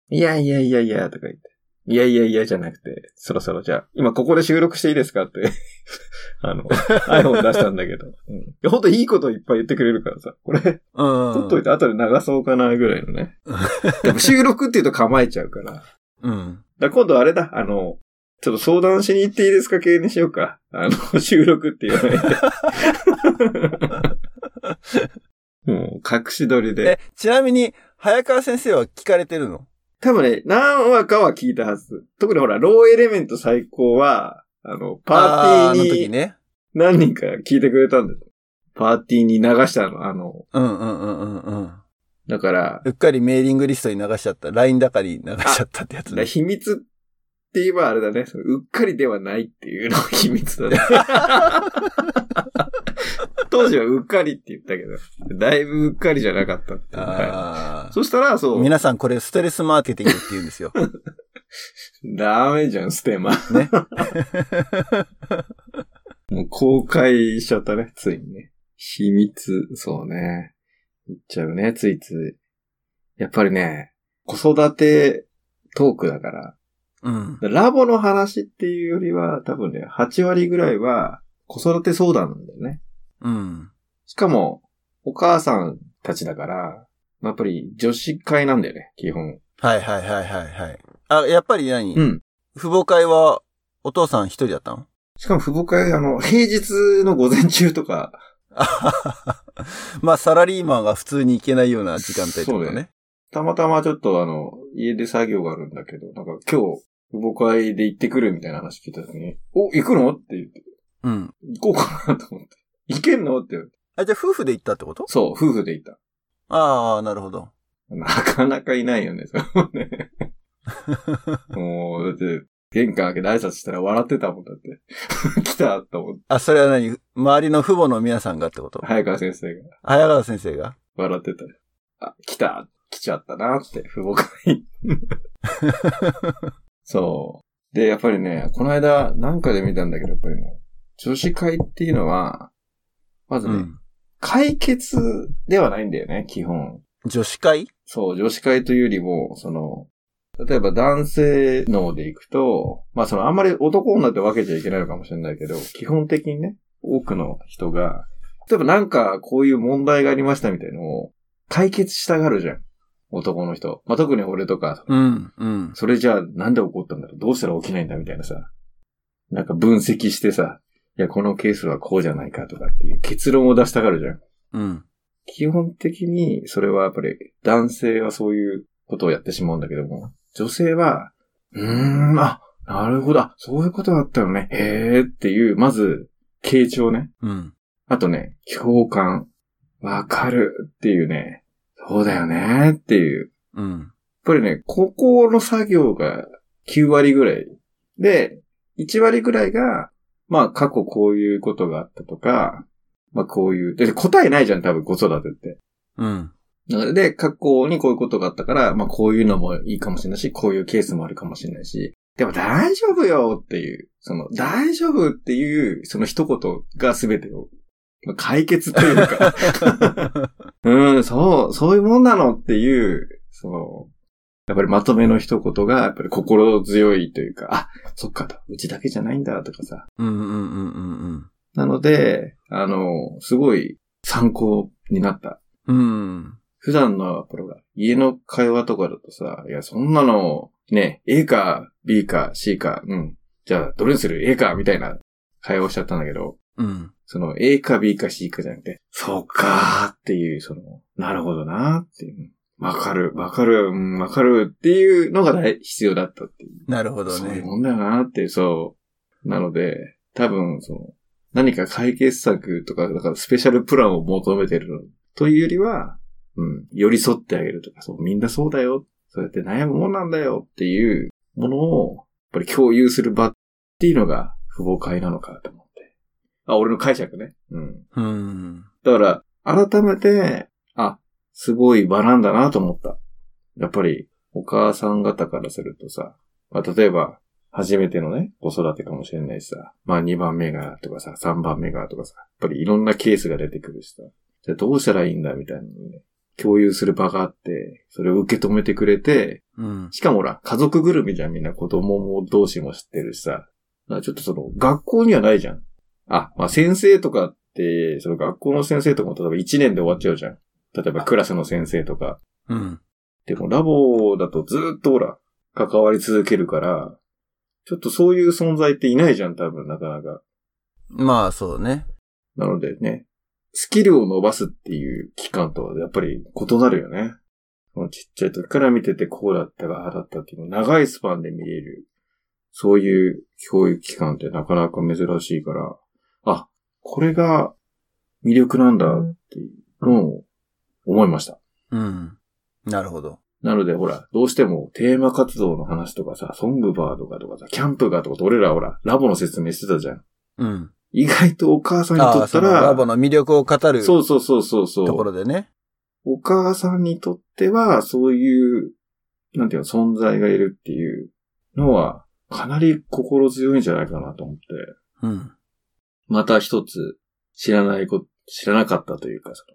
いやいやいやいや、とか言って。いやいやいやじゃなくて、そろそろじゃあ、今ここで収録していいですかって、あの、iPhone 出したんだけど。うん、いや、ほんといいこといっぱい言ってくれるからさ、これ、うん。撮っといて後で流そうかなぐらいのね。収録って言うと構えちゃうから。うん。ら今度あれだ、あの、ちょっと相談しに行っていいですか系にしようか。あの、収録って言わないで。もう、隠し撮りで。え、ちなみに、早川先生は聞かれてるの？多分ね、何話かは聞いたはず。特にほら、ローエレメント最高は、あの、パーティーに。何人か聞いてくれたんだよ。パーティーに流したの、あの、うんうんうんうんうん。だから、うっかりメーリングリストに流しちゃった。LINE だかり流しちゃったってやつね。秘密って言えばあれだね。うっかりではないっていうのが秘密だね。当時はうっかりって言ったけど、だいぶうっかりじゃなかったっていう。はあいそしたら、そあ。う。皆さんこれストレスマーケティングって言うんですよ。ダメじゃん、ステマ。ね。もう公開しちゃったね、ついにね。秘密、そうね。言っちゃうね、ついつい。やっぱりね、子育てトークだから、うん。ラボの話っていうよりは、多分ね、8割ぐらいは子育て相談なんだよね。うん。しかも、お母さんたちだから、やっぱり女子会なんだよね、基本。はいはいはいはいはい。あ、やっぱり何、うん。父母会はお父さん一人だったのしかも父母会、あの、平日の午前中とか、あはははまあ、サラリーマンが普通に行けないような時間帯ってことね。たまたまちょっとあの、家で作業があるんだけど、なんか今日、父母会で行ってくるみたいな話聞いた時に、お、行くの？って言って、うん。行こうかなと思って。行けんの？って言われて。あ、じゃあ夫婦で行ったってこと？そう、夫婦で行った。ああ、なるほど。なかなかいないよね、そね。もう、だって、玄関開けて挨拶したら笑ってたもんだって。来たと思って。あ、それは何？周りの父母の皆さんがってこと？早川先生が早川先生が？笑ってたよ。あ、来た来ちゃったなって、父母会。そう。で、やっぱりね、この間、なんかで見たんだけど、やっぱりね、女子会っていうのは、まずね、うん。解決ではないんだよね、基本。女子会？そう、女子会というよりも、その、例えば男性脳で行くと、まあそのあんまり男女って分けちゃいけないのかもしれないけど、基本的にね、多くの人が、例えばなんかこういう問題がありましたみたいのを解決したがるじゃん。男の人。まあ特に俺とか、うん、うん。それじゃあなんで起こったんだろうどうしたら起きないんだみたいなさ。なんか分析してさ、いやこのケースはこうじゃないかとかっていう結論を出したがるじゃん。うん。基本的に、それはやっぱり、男性はそういうことをやってしまうんだけども、女性は、うーん、あ、なるほど、あそういうことだったよね、へーっていう、まず、傾聴ね。うん。あとね、共感、わかるっていうね、そうだよねっていう。やっうん。ぱりね、ここの作業が9割ぐらい。で、1割ぐらいが、まあ過去こういうことがあったとか、まあこういう、で答えないじゃん、多分子育てって。うん。なので、過去にこういうことがあったから、まあこういうのもいいかもしれないし、こういうケースもあるかもしれないし、でも大丈夫よっていう、その大丈夫っていう、その一言が全てをまあ解決というか、うん、そう、そういうもんなのっていう、その、やっぱりまとめの一言が、やっぱり心強いというか、あ、そっかと、うちだけじゃないんだとかさ。うんうんうんうんうん。なので、あの、すごい参考になった。うん。普段の、ほら、家の会話とかだとさ、いや、そんなの、ね、A か B か C か、うん。じゃあ、どれにする ?A かみたいな会話をしちゃったんだけど、うん。その A か B か C かじゃなくて、そうかーっていう、その、なるほどなーっていう。わかる、わかる、うん、わかるっていうのが大必要だったっていう。なるほどね。そういうもんだよなーってそう。なので、多分、その、何か解決策とか、だからスペシャルプランを求めてるのというよりは、うん、寄り添ってあげるとか、そう、みんなそうだよ。そうやって悩むもんなんだよっていうものを、やっぱり共有する場っていうのが、父母会なのかと思って。あ、俺の解釈ね。うん。うん。だから、改めて、あ、すごい場なんだなと思った。やっぱり、お母さん方からするとさ、まあ、例えば、初めてのね、子育てかもしれないしさ。まあ、2番目がとかさ、3番目がとかさ。やっぱりいろんなケースが出てくるしさ。じゃあどうしたらいいんだみたいなのをね、共有する場があって、それを受け止めてくれて、うん。しかもほら、家族ぐるみじゃん、みんな子供も同士も知ってるしさ。ちょっとその、学校にはないじゃん。あ、まあ先生とかって、その学校の先生とかも例えば1年で終わっちゃうじゃん。例えばクラスの先生とか。うん。でもラボだとずーっとほら、関わり続けるから、ちょっとそういう存在っていないじゃん、多分、なかなか。まあ、そうね。なのでね、スキルを伸ばすっていう期間とはやっぱり異なるよね。ちっちゃい時から見ててこうだったが、ああだったっていう長いスパンで見れる。そういう教育機関ってなかなか珍しいから、あ、これが魅力なんだっていうのを思いました。うん。なるほど。なのでほら、どうしてもテーマ活動の話とかさ、ソングバーとかとかさ、キャンプがとか俺らほら、ラボの説明してたじゃん。うん。意外とお母さんにとったら、ラボの魅力を語るとそうそうそうそうそう。ころでね。お母さんにとっては、そういう、なんていうの、存在がいるっていうのは、かなり心強いんじゃないかなと思って、うん。また一つ、知らないこ、知らなかったというか、そ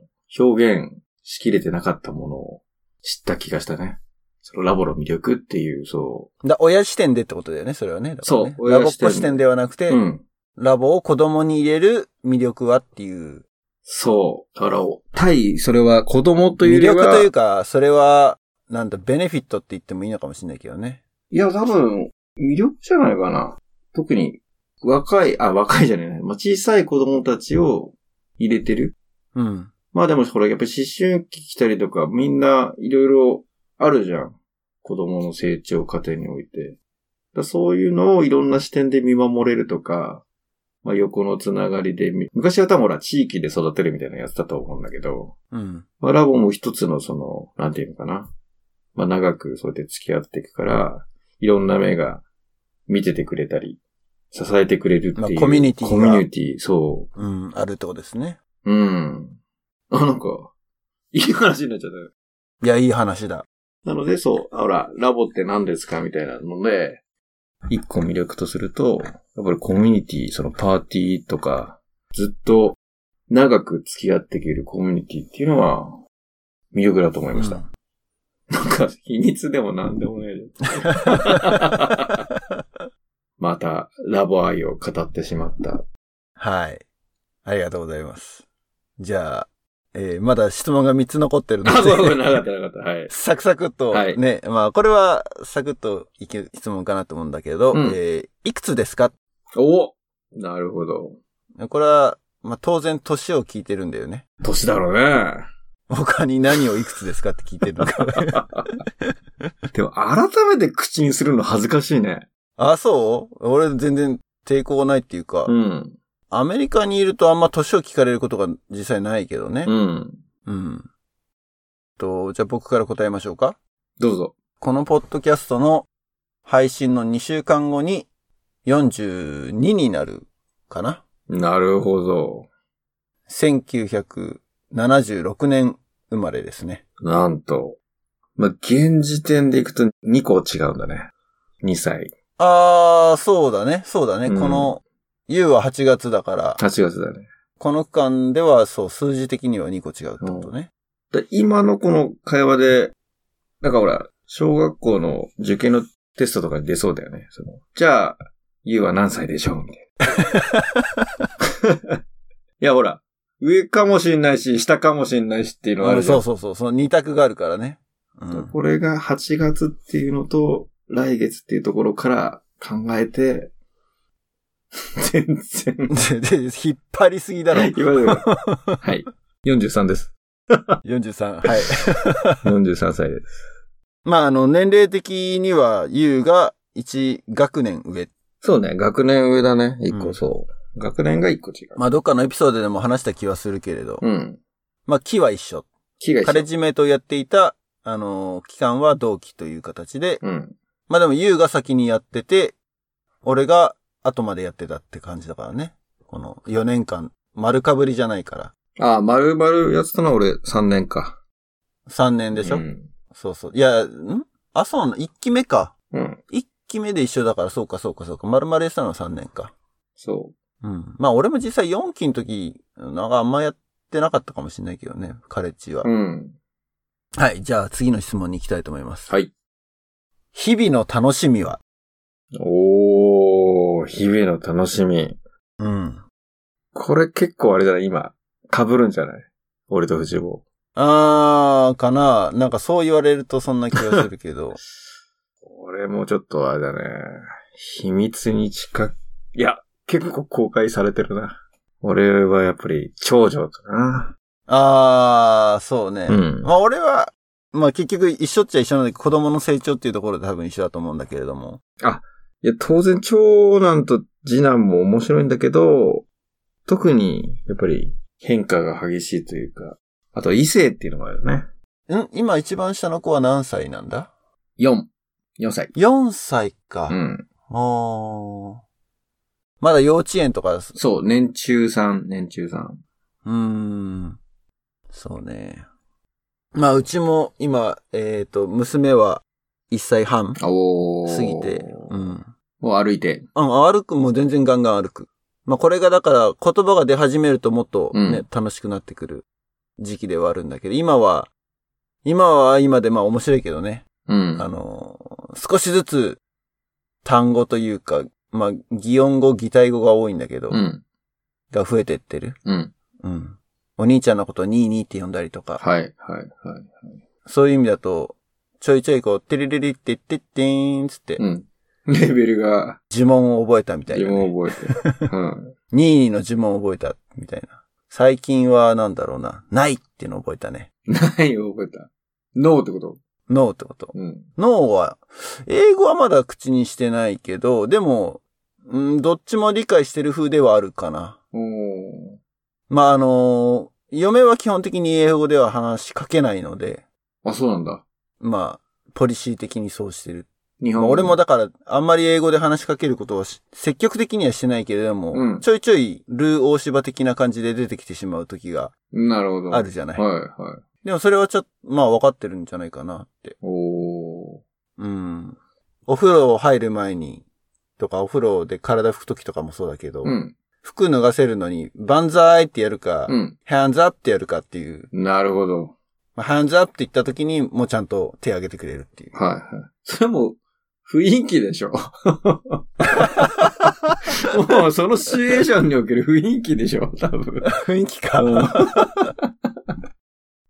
の、表現しきれてなかったものを知った気がしたね。そのラボの魅力っていう、そだ親視点でってことだよね、それはね。ねそうラボ親視点っ子視点ではなくて、う。うん。ラボを子供に入れる魅力はっていう。そう。だから、対、それは子供というよ魅りは、力というか、それは、なんだ、ベネフィットって言ってもいいのかもしれないけどね。いや、多分、魅力じゃないかな。特に、若い、あ、若いじゃない、まあ、小さい子供たちを入れてる。うん。まあでも、ほら、やっぱり思春期来たりとか、みんないろいろあるじゃん。子供の成長過程において。だそういうのをいろんな視点で見守れるとか、まあ横のつながりで見、昔は多分ほら、地域で育てるみたいなやつだと思うんだけど、うん。まあラボも一つのその、なんていうのかな。まあ長くそうやって付き合っていくから、いろんな目が見ててくれたり、支えてくれるっていう。まあコミュニティがコミュニティ、そうん。あるってことですね。う。うん。あ、なんか、いい話になっちゃったよ。いや、いい話だ。なので、そう、ほら、ラボって何ですかみたいなので、一個魅力とすると、やっぱりコミュニティ、そのパーティーとか、ずっと長く付き合っていけるコミュニティっていうのは、魅力だと思いました。うんなんか、秘密でも何でもないじゃん。また、ラボ愛を語ってしまった。はい。ありがとうございます。じゃあ、えーまだ質問が3つ残ってるのあ、そうなかったなかった。はい。サクサクっと、はいね、まあ、これはサクッといける質問かなと思うんだけど、うんえーいくつですか？おなるほど。これは、まあ、当然年を聞いてるんだよね。年だろうね。他に何をいくつですかって聞いてるのか。でも、改めて口にするの恥ずかしいね。あ、そう？俺全然抵抗ないっていうか、うん。アメリカにいるとあんま年を聞かれることが実際ないけどねう。ん。うん。と、じゃあ僕から答えましょうか。どうぞ。このポッドキャストの配信の2週間後に42になるかな？なるほど。1976年生まれですね。なんと。まあ、現時点でいくと2個違うんだね。2歳。あー、そうだね。そうだね。うんこの、U は8月だから、8月だね。この区間ではそう、数字的には2個違うってことね。で今のこの会話で、なんかほら、小学校の受験のテストとかに出そうだよね。そのじゃあ、ゆうは何歳でしょう？みたいな。いや、ほら、上かもしんないし、下かもしんないしっていうのがあうんるじゃんそうそうそう。その2択があるからね。うん。これが8月っていうのと、来月っていうところから考えて、全然。引っ張りすぎだろ。今でも はい。43です。43。はい。43歳です。まあ、あの、年齢的には U が1学年上。そうね、学年上だね。一個、うんそう。学年が一個違う。まあ、どっかのエピソードでも話した気はするけれど。うん。まあ、期は一緒。気が一緒カレッジメイトをやっていた、あの、期間は同期という形で、うん。まあでも U が先にやってて、俺が後までやってたって感じだからね。この4年間、丸かぶりじゃないから。ああ、丸々やってたのは俺3年か。3年でしょ、うん。そうそう。いや、ん？あ、そうなの ?1 期目か。うん。1期目で一緒だから、そうかそうかそうか。丸々やってたのは3年か。そうん。まあ俺も実際4期の時、なんかあんまやってなかったかもしれないけどね、カレッジは。う。うん。はい、じゃあ次の質問に行きたいと思います。はい。日々の楽しみは？おー、日々の楽しみ。うん。これ結構あれだね、今。被るんじゃない？俺と藤坊。あー、かな。なんかそう言われるとそんな気がするけど。俺もちょっとあれだね。秘密に近く、いや、結構公開されてるな。俺はやっぱり長女かな。あー、そうね。うんまあ俺は、まあ結局一緒っちゃ一緒なんだけど、子供の成長っていうところで多分一緒だと思うんだけれども。いや、当然長男と次男も面白いんだけど、特にやっぱり変化が激しいというか、あと異性っていうのもあるよね。ん？今一番下の子は何歳なんだ？4。4歳。?4 歳か。うん。あーまだ幼稚園とか、そう、年中3、年中3。うーん。そうね。まあ、うちも今、えっ、と、娘は1歳半。過ぎて、うん。もう歩いて。うん、歩くも全然ガンガン歩く。まあ、これがだから言葉が出始めるともっとね、うん楽しくなってくる時期ではあるんだけど、今は、今は今でまあ面白いけどね。うん。あのー少しずつ単語というか、まあ、擬音語、擬態語が多いんだけど、うん。が増えてってる。うん。うん。お兄ちゃんのことをニーニーって呼んだりとか、はい、はい、はい。そういう意味だと、ちょいちょいこう、テレレレってってってーんつって、うん。レベルが、呪文を覚えたみたい自な、ね。分覚えて。うん。ニーニーの呪文を覚えたみたいな。最近はなんだろうな。ないっていうのを覚えたね。何を覚えたノーってこと？ノーってこと。うん。ノーは、英語はまだ口にしてないけど、でも、うん、どっちも理解してる風ではあるかな。おー。まあ、あのー嫁は基本的に英語では話しかけないので、あ、そうなんだ。まあ、ポリシー的にそうしてる。日本俺もだから、あんまり英語で話しかけることはし積極的にはしてないけれども、うんちょいちょいルー大芝的な感じで出てきてしまう時がなるほど。あるじゃない？はい、はい。でもそれはちょっと、まあ分かってるんじゃないかなって。おー。うん。お風呂入る前に、とかお風呂で体拭く時とかもそうだけど、うん。服脱がせるのに、バンザーイってやるか、うん。ハンズアップってやるかっていう、なるほど。まあ、ハンズアップって言った時にもうちゃんと手挙げてくれるっていう。はい、はい。それも、雰囲気でしょ。もう、そのシチュエーションにおける雰囲気でしょ、多分。雰囲気か。うん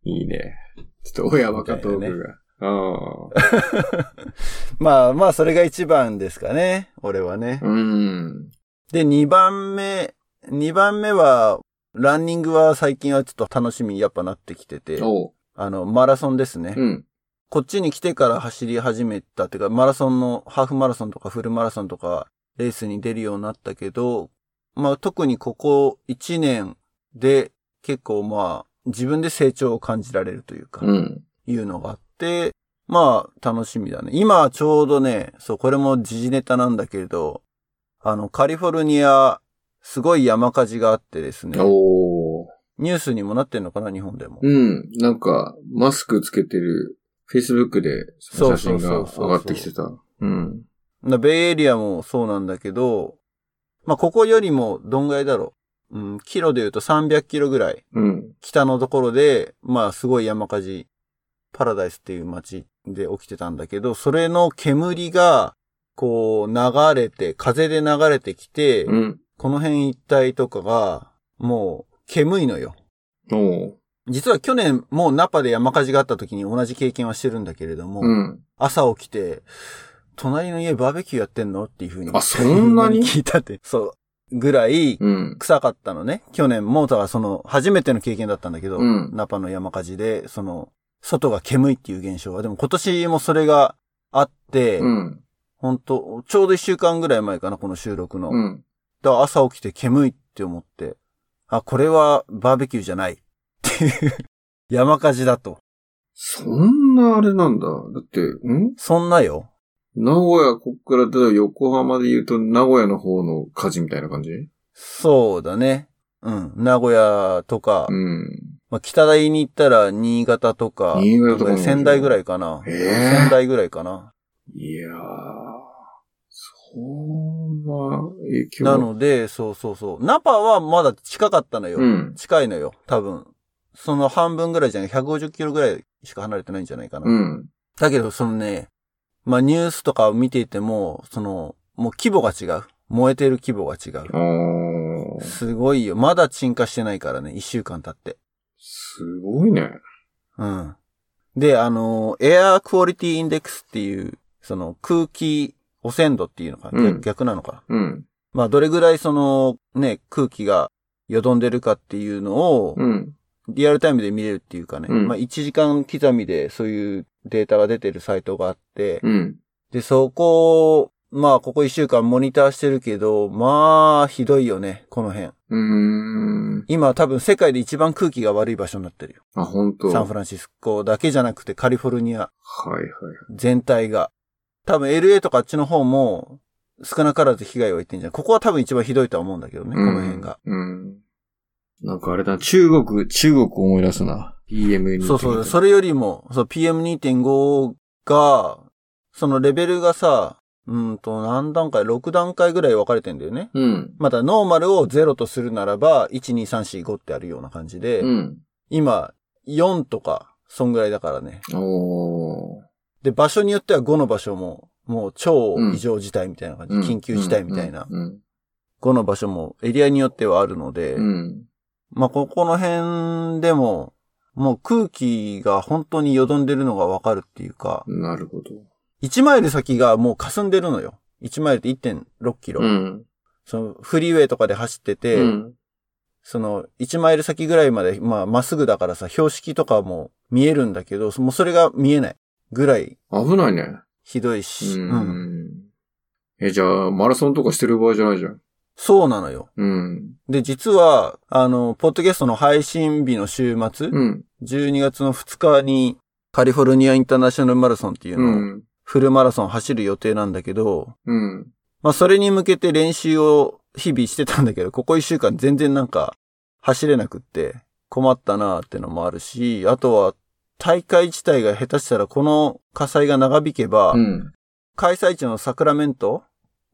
いいね。ちょっと親バカトークが。あ まあまあ、それが一番ですかね。俺はねあ。。うん。で、二番目、二番目は、ランニングは最近はちょっと楽しみにやっぱなってきてて。あの、マラソンですね。うん。こっちに来てから走り始めたっていうか、マラソンの、ハーフマラソンとかフルマラソンとか、レースに出るようになったけど、まあ特にここ1年で結構まあ自分で成長を感じられるというか、うん。いうのがあって、まあ楽しみだね。今ちょうどね、そう、これも時事ネタなんだけれど、あの、カリフォルニア、すごい山火事があってですね。ニュースにもなってんのかな、日本でも。うん。なんか、マスクつけてる、Facebook でその写真が上がってきてた。うん。なベイエリアもそうなんだけど、まあ、ここよりもどんぐらいだろう。うん、キロで言うと300キロぐらいうん。北のところで、まあ、すごい山火事、パラダイスっていう街で起きてたんだけど、それの煙が、こう、流れて、風で流れてきて、うん。この辺一帯とかが、もう、煙いのよ。おー。実は去年、もうナパで山火事があった時に同じ経験はしてるんだけれども、うん。朝起きて、隣の家バーベキューやってんの？っていう風に。あそんなに？聞いたって。そう。ぐらい、うん。臭かったのね。去年も、だからその、初めての経験だったんだけど、うんナパの山火事で、その、外が煙いっていう現象は、でも今年もそれがあって、うん。本当ちょうど一週間ぐらい前かな、この収録の。うん。だから朝起きて煙いって思って、あ、これはバーベキューじゃない。山火事だと。そんなあれなんだ。だって、ん？そんなよ。名古屋、こっから、例えば横浜で言うと、名古屋の方の火事みたいな感じ？そうだね。うん。名古屋とか、うん。まあ、北大に行ったら新潟とか、新潟とかも仙台ぐらいかな。ええ仙台ぐらいかな。いやー。そんな影響なので、そうそうそう。ナパはまだ近かったのよ。うん。近いのよ、多分。その半分ぐらいじゃない、150キロぐらいしか離れてないんじゃないかな。うん。だけど、そのね、まあニュースとかを見ていても、その、もう規模が違う。燃えてる規模が違う。すごいよ。まだ鎮火してないからね、一週間経って。すごいね。うん。で、あの、エアクオリティインデックスっていう、その空気汚染度っていうのかな、うん逆逆なのかな。うん。まあ、どれぐらいその、ね、空気がよどんでるかっていうのを、うん。リアルタイムで見れるっていうかね、うんまあ、1時間刻みでそういうデータが出てるサイトがあって、うん。で、そこを、まあ、ここ1週間モニターしてるけど、まあ、ひどいよね、この辺。今多分世界で一番空気が悪い場所になってるよ。あ、本当サンフランシスコだけじゃなくてカリフォルニアはいはい。全体が。多分 LA とかあっちの方も少なからず被害を言ってんじゃん。ここは多分一番ひどいとは思うんだけどね、この辺が。うん。うん。なんかあれだ、中国、中国思い出すな。PM に。そうそう、それよりも、そう、PM2.5 が、そのレベルがさ、うんと、何段階 ?6 段階ぐらい分かれてんだよね。うん。また、ノーマルを0とするならば、1、2、3、4、5ってあるような感じで、うん。今、4とか、そんぐらいだからね。おー。で、場所によっては5の場所も、もう超異常事態みたいな感じ、うん緊急事態みたいな、うん。5の場所もエリアによってはあるので、うん。まあ、ここの辺でも、もう空気が本当によどんでるのがわかるっていうか、なるほど。1マイル先がもう霞んでるのよ。1マイルって1.6キロ。うん。そのフリーウェイとかで走ってて、うん。その1マイル先ぐらいまで、まあ、まっすぐだからさ、標識とかも見えるんだけど、もうそれが見えないぐらい危ないね。ひどいうし、うんん。え、じゃあ、マラソンとかしてる場合じゃないじゃん。そうなのよ。うん。で、実は、あの、ポッドキャストの配信日の週末、うん。12月の2日にカリフォルニアインターナショナルマラソンっていううのを、ん。フルマラソン走る予定なんだけど、うん。まあそれに向けて練習を日々してたんだけど、ここ1週間全然なんか走れなくって困ったなーってのもあるし、あとは大会自体が下手したらこの火災が長引けば、うん。開催地のサクラメント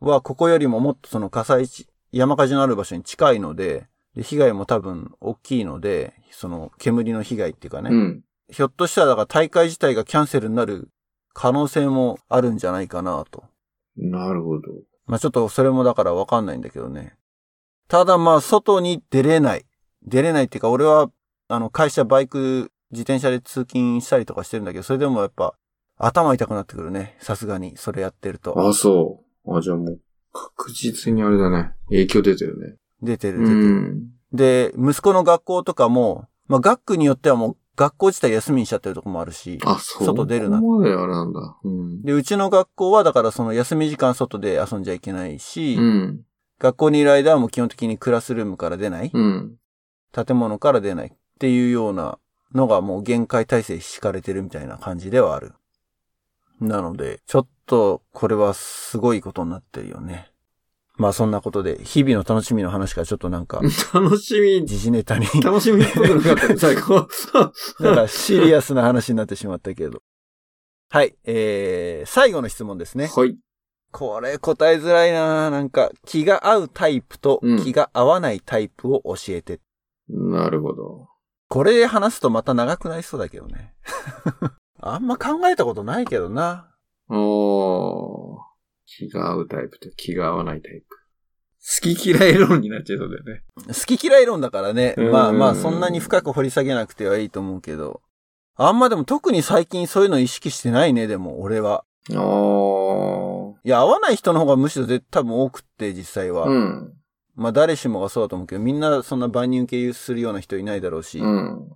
はここよりももっとその火災地、山火事のある場所に近いので、で被害も多分大きいので、その煙の被害っていうかね、うん。ひょっとしたらだから大会自体がキャンセルになる可能性もあるんじゃないかなと。なるほど。まあちょっとそれもだからわかんないんだけどね。ただまあ外に出れない。出れないっていうか俺はあの会社バイク自転車で通勤したりとかしてるんだけど、それでもやっぱ頭痛くなってくるね。さすがにそれやってると。あ、そう。あ、じゃあもう、確実にあれだね。影響出てるね。出てるう出てる。ん。で、息子の学校とかも、まあ学区によってはもう学校自体休みにしちゃってるとこもあるし。あ、そう。外出るなここまであれなんだ。うん。で、うちの学校はだからその休み時間外で遊んじゃいけないし、うん。学校にいる間はもう基本的にクラスルームから出ない、うん。建物から出ないっていうようなのがもう限界体制敷かれてるみたいな感じではある。なので、ちょっとこれはすごいことになってるよね。まあそんなことで、日々の楽しみの話からちょっとなんか、楽しみ、時事ネタに、楽しみっぽくなかったね、最後。なんかシリアスな話になってしまったけど。はい、えー、最後の質問ですね。はい。これ答えづらいななんか、気が合うタイプとうん気が合わないタイプを教えて。なるほど。これ話すとまた長くなりそうだけどね。あんま考えたことないけどな。おー。気が合うタイプと気が合わないタイプ。好き嫌い論になっちゃいそうだよね。好き嫌い論だからね。うんまあまあ、そんなに深く掘り下げなくてはいいと思うけど。あんまでも特に最近そういうの意識してないね、でも、俺は。おー。いや、合わない人の方がむしろ絶多分多くって、実際は。うん。まあ誰しもがそうだと思うけど、みんなそんな万人受けするような人いないだろうし。うん。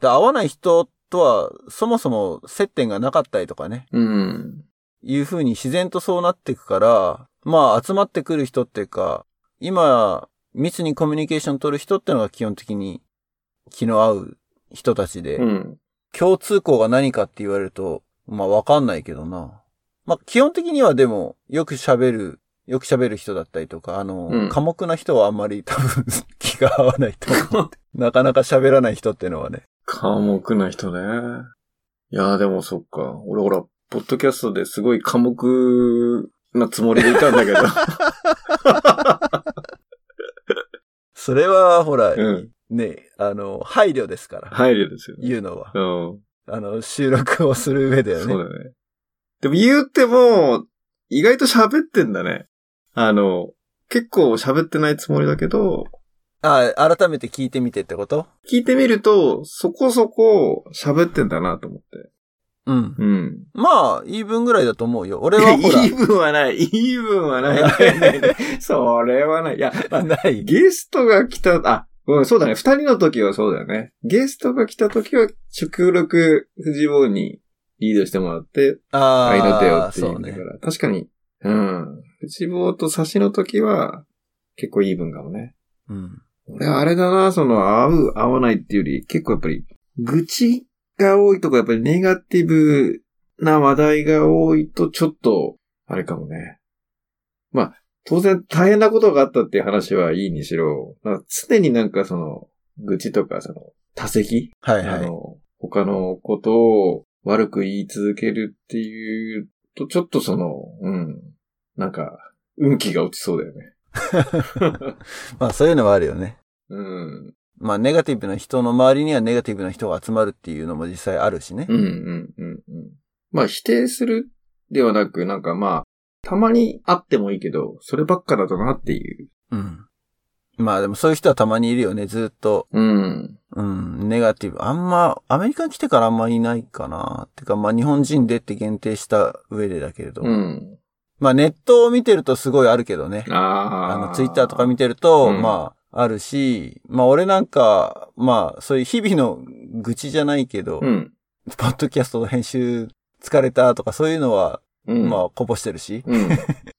で合わない人とは、そもそも接点がなかったりとかね。うん。いう風に自然とそうなっていくから、まあ集まってくる人っていうか、今、密にコミュニケーション取る人ってのが基本的に気の合う人たちで、うん。共通項が何かって言われると、まあわかんないけどな。まあ基本的にはでも、よく喋る、よく喋る人だったりとか、あの、うん寡黙な人はあんまり多分 気が合わないと思って。なかなか喋らない人っていうのはね。寡黙な人ね。いやーでもそっか。俺ほら、ポッドキャストですごい寡黙なつもりでいたんだけど。それは、ほら、うんね、あの、配慮ですから。配慮ですよね。言うのは。うん。あの、収録をする上ではね。そうだね。でも言うても、意外と喋ってんだね。あの、結構喋ってないつもりだけど、あ、改めて聞いてみてってこと？聞いてみると、そこそこ喋ってんだなと思って。うん。うん。まあ、言い分ぐらいだと思うよ。俺は 言い、分はない。言い分はない。な いないないそれはない。いや、ま あない。ゲストが来た、あ、うん、そうだね。二人の時はそうだよね。ゲストが来た時は、極力、藤坊にリードしてもらって、あ愛の手をあ、っていうそうだから。確かに、うん。藤坊と差しの時は、結構いい分かもね。うん。俺はあれだな、その、合う、合わないっていうより、結構やっぱり、愚痴が多いとか、やっぱりネガティブな話題が多いと、ちょっと、あれかもね。まあ、当然大変なことがあったっていう話はいいにしろ、常になんかその、愚痴とか、その、多席、はいはい。あの、他のことを悪く言い続けるっていうと、ちょっとその、うん、なんか、運気が落ちそうだよね。まあ、そういうのはあるよね。うん。まあ、ネガティブな人の周りにはネガティブな人が集まるっていうのも実際あるしねう。んうんうんうん。まあ否定するではなく、なんかまあ、たまにあってもいいけど、そればっかだとなっていう。うん。まあでもそういう人はたまにいるよね。ずっと、うん。うん、ネガティブ。あんま、アメリカに来てからあんまいないかな。てか、まあ日本人でって限定した上でだけれど。うん。まあネットを見てるとすごいあるけどね。ああ。あの、ツイッターとか見てると、うんまあ、あるし、まあ俺なんか、まあそういう日々の愚痴じゃないけど、うん。ポッドキャストの編集疲れたとかそういうのは、うん。まあこぼしてるし、うん。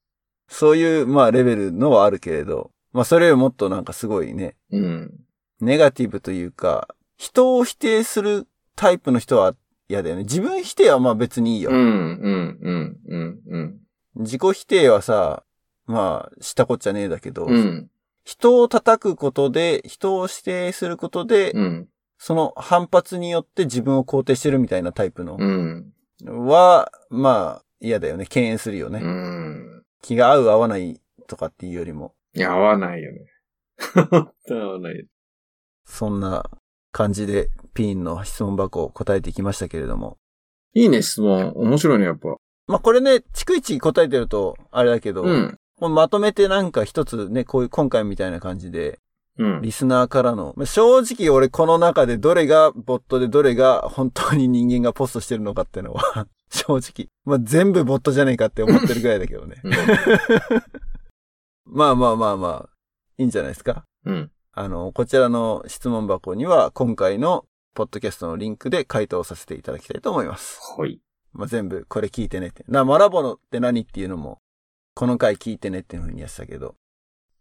そういう、まあレベルのはあるけれど、まあそれよりもっとなんかすごいね、うん。ネガティブというか、人を否定するタイプの人は嫌だよね。自分否定はまあ別にいいよ。うん。うん。うん。うん。うん。自己否定はさ、まあ、したこっちゃねえだけど、うん。人を叩くことで、人を否定することで、うん。その反発によって自分を肯定してるみたいなタイプのうん。は、まあ、嫌だよね。敬遠するよね。うん。気が合う合わないとかっていうよりも、いや、合わないよね。合わない。そんな感じでピーンの質問箱を答えていきましたけれども。いいね、質問。面白いね、やっぱ。まあこれね、逐一答えてると、あれだけど、うん。まとめてなんか一つね、こういう今回みたいな感じで、うん。リスナーからの、まあ正直俺この中でどれがボットでどれが本当に人間がポストしてるのかっていうのは、正直。まあ全部ボットじゃねえかって思ってるぐらいだけどね。うん まあまあまあまあ、いいんじゃないですか？うん。あの、こちらの質問箱には今回のポッドキャストのリンクで回答させていただきたいと思います。はい。まあ、全部これ聞いてねって。な、マラボノって何っていうのも、この回聞いてねっていうふうにやってたけど。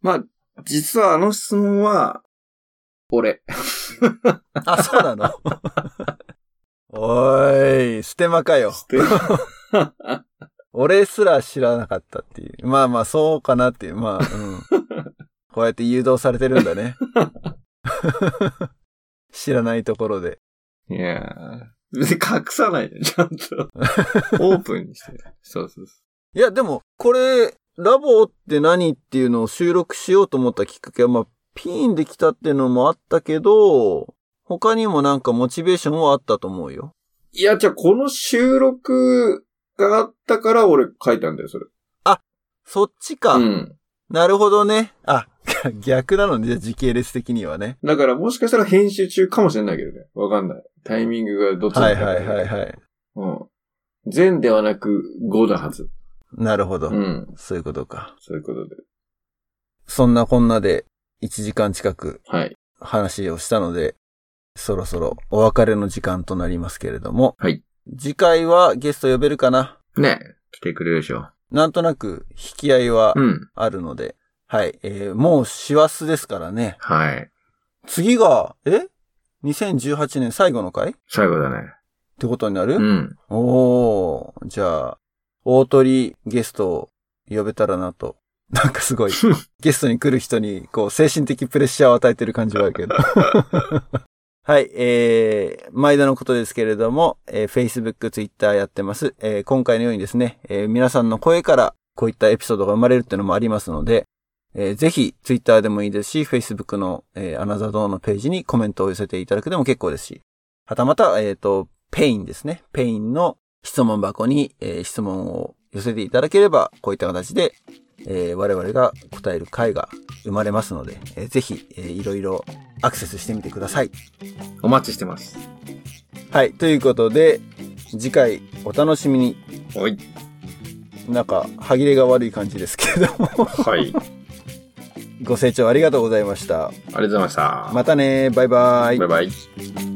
まあ、実はあの質問は、俺。あ、そうなの？おーい、ステマかよ。俺すら知らなかったっていう。まあまあ、そうかなっていう。まあ、うん。こうやって誘導されてるんだね。知らないところで。いやー別に隠さないで、ちゃんと。オープンにしてる。そうそうそいや、でも、これ、ラボって何っていうのを収録しようと思ったきっかけは、まあ、ピーンできたっていうのもあったけど、他にもなんかモチベーションはあったと思うよ。う。いや、じゃあこの収録があったから俺書いたんだよ、それ。そっちか。うん。なるほどね。あ、逆なのね、じゃあ時系列的にはね。だからもしかしたら編集中かもしれないけどね。わかんない。タイミングがどっちはいはいはいはい。うん。全ではなく5だはず。なるほど。うん。そういうことか。そういうことで。そんなこんなで1時間近くはい。話をしたので、そろそろお別れの時間となりますけれども。はい。次回はゲスト呼べるかな？ね来てくれるでしょ。なんとなく引き合いはうん。あるので、はい。えーもう師走ですからね。はい。次が、え ?2018 年最後の回？っ最後だね。てことになる、うん。おー、じゃあ、大鳥ゲストを呼べたらなと。なんかすごい、ゲストに来る人に、こう、精神的プレッシャーを与えてる感じはあるけど。はい、えー、毎度のことですけれども、えー、Facebook、Twitter やってます。えー、今回のようにですね、えー、皆さんの声からこういったエピソードが生まれるっていうのもありますので、えーぜひ、ツイッターでもいいですし、Facebook の、えーアナザードーンのページにコメントを寄せていただくでも結構ですし、はたまた、えっ、と、 Peing ですね。 Peing の質問箱に、えー質問を寄せていただければ、こういった形で、えー我々が答える回が生まれますので、えーぜひ、えーいろいろアクセスしてみてください。お待ちしてます。はい。ということで、次回お楽しみに。はい。なんか、歯切れが悪い感じですけれども、はい。ご清聴ありがとうございました。ありがとうございました。またねバイバイバイバイ。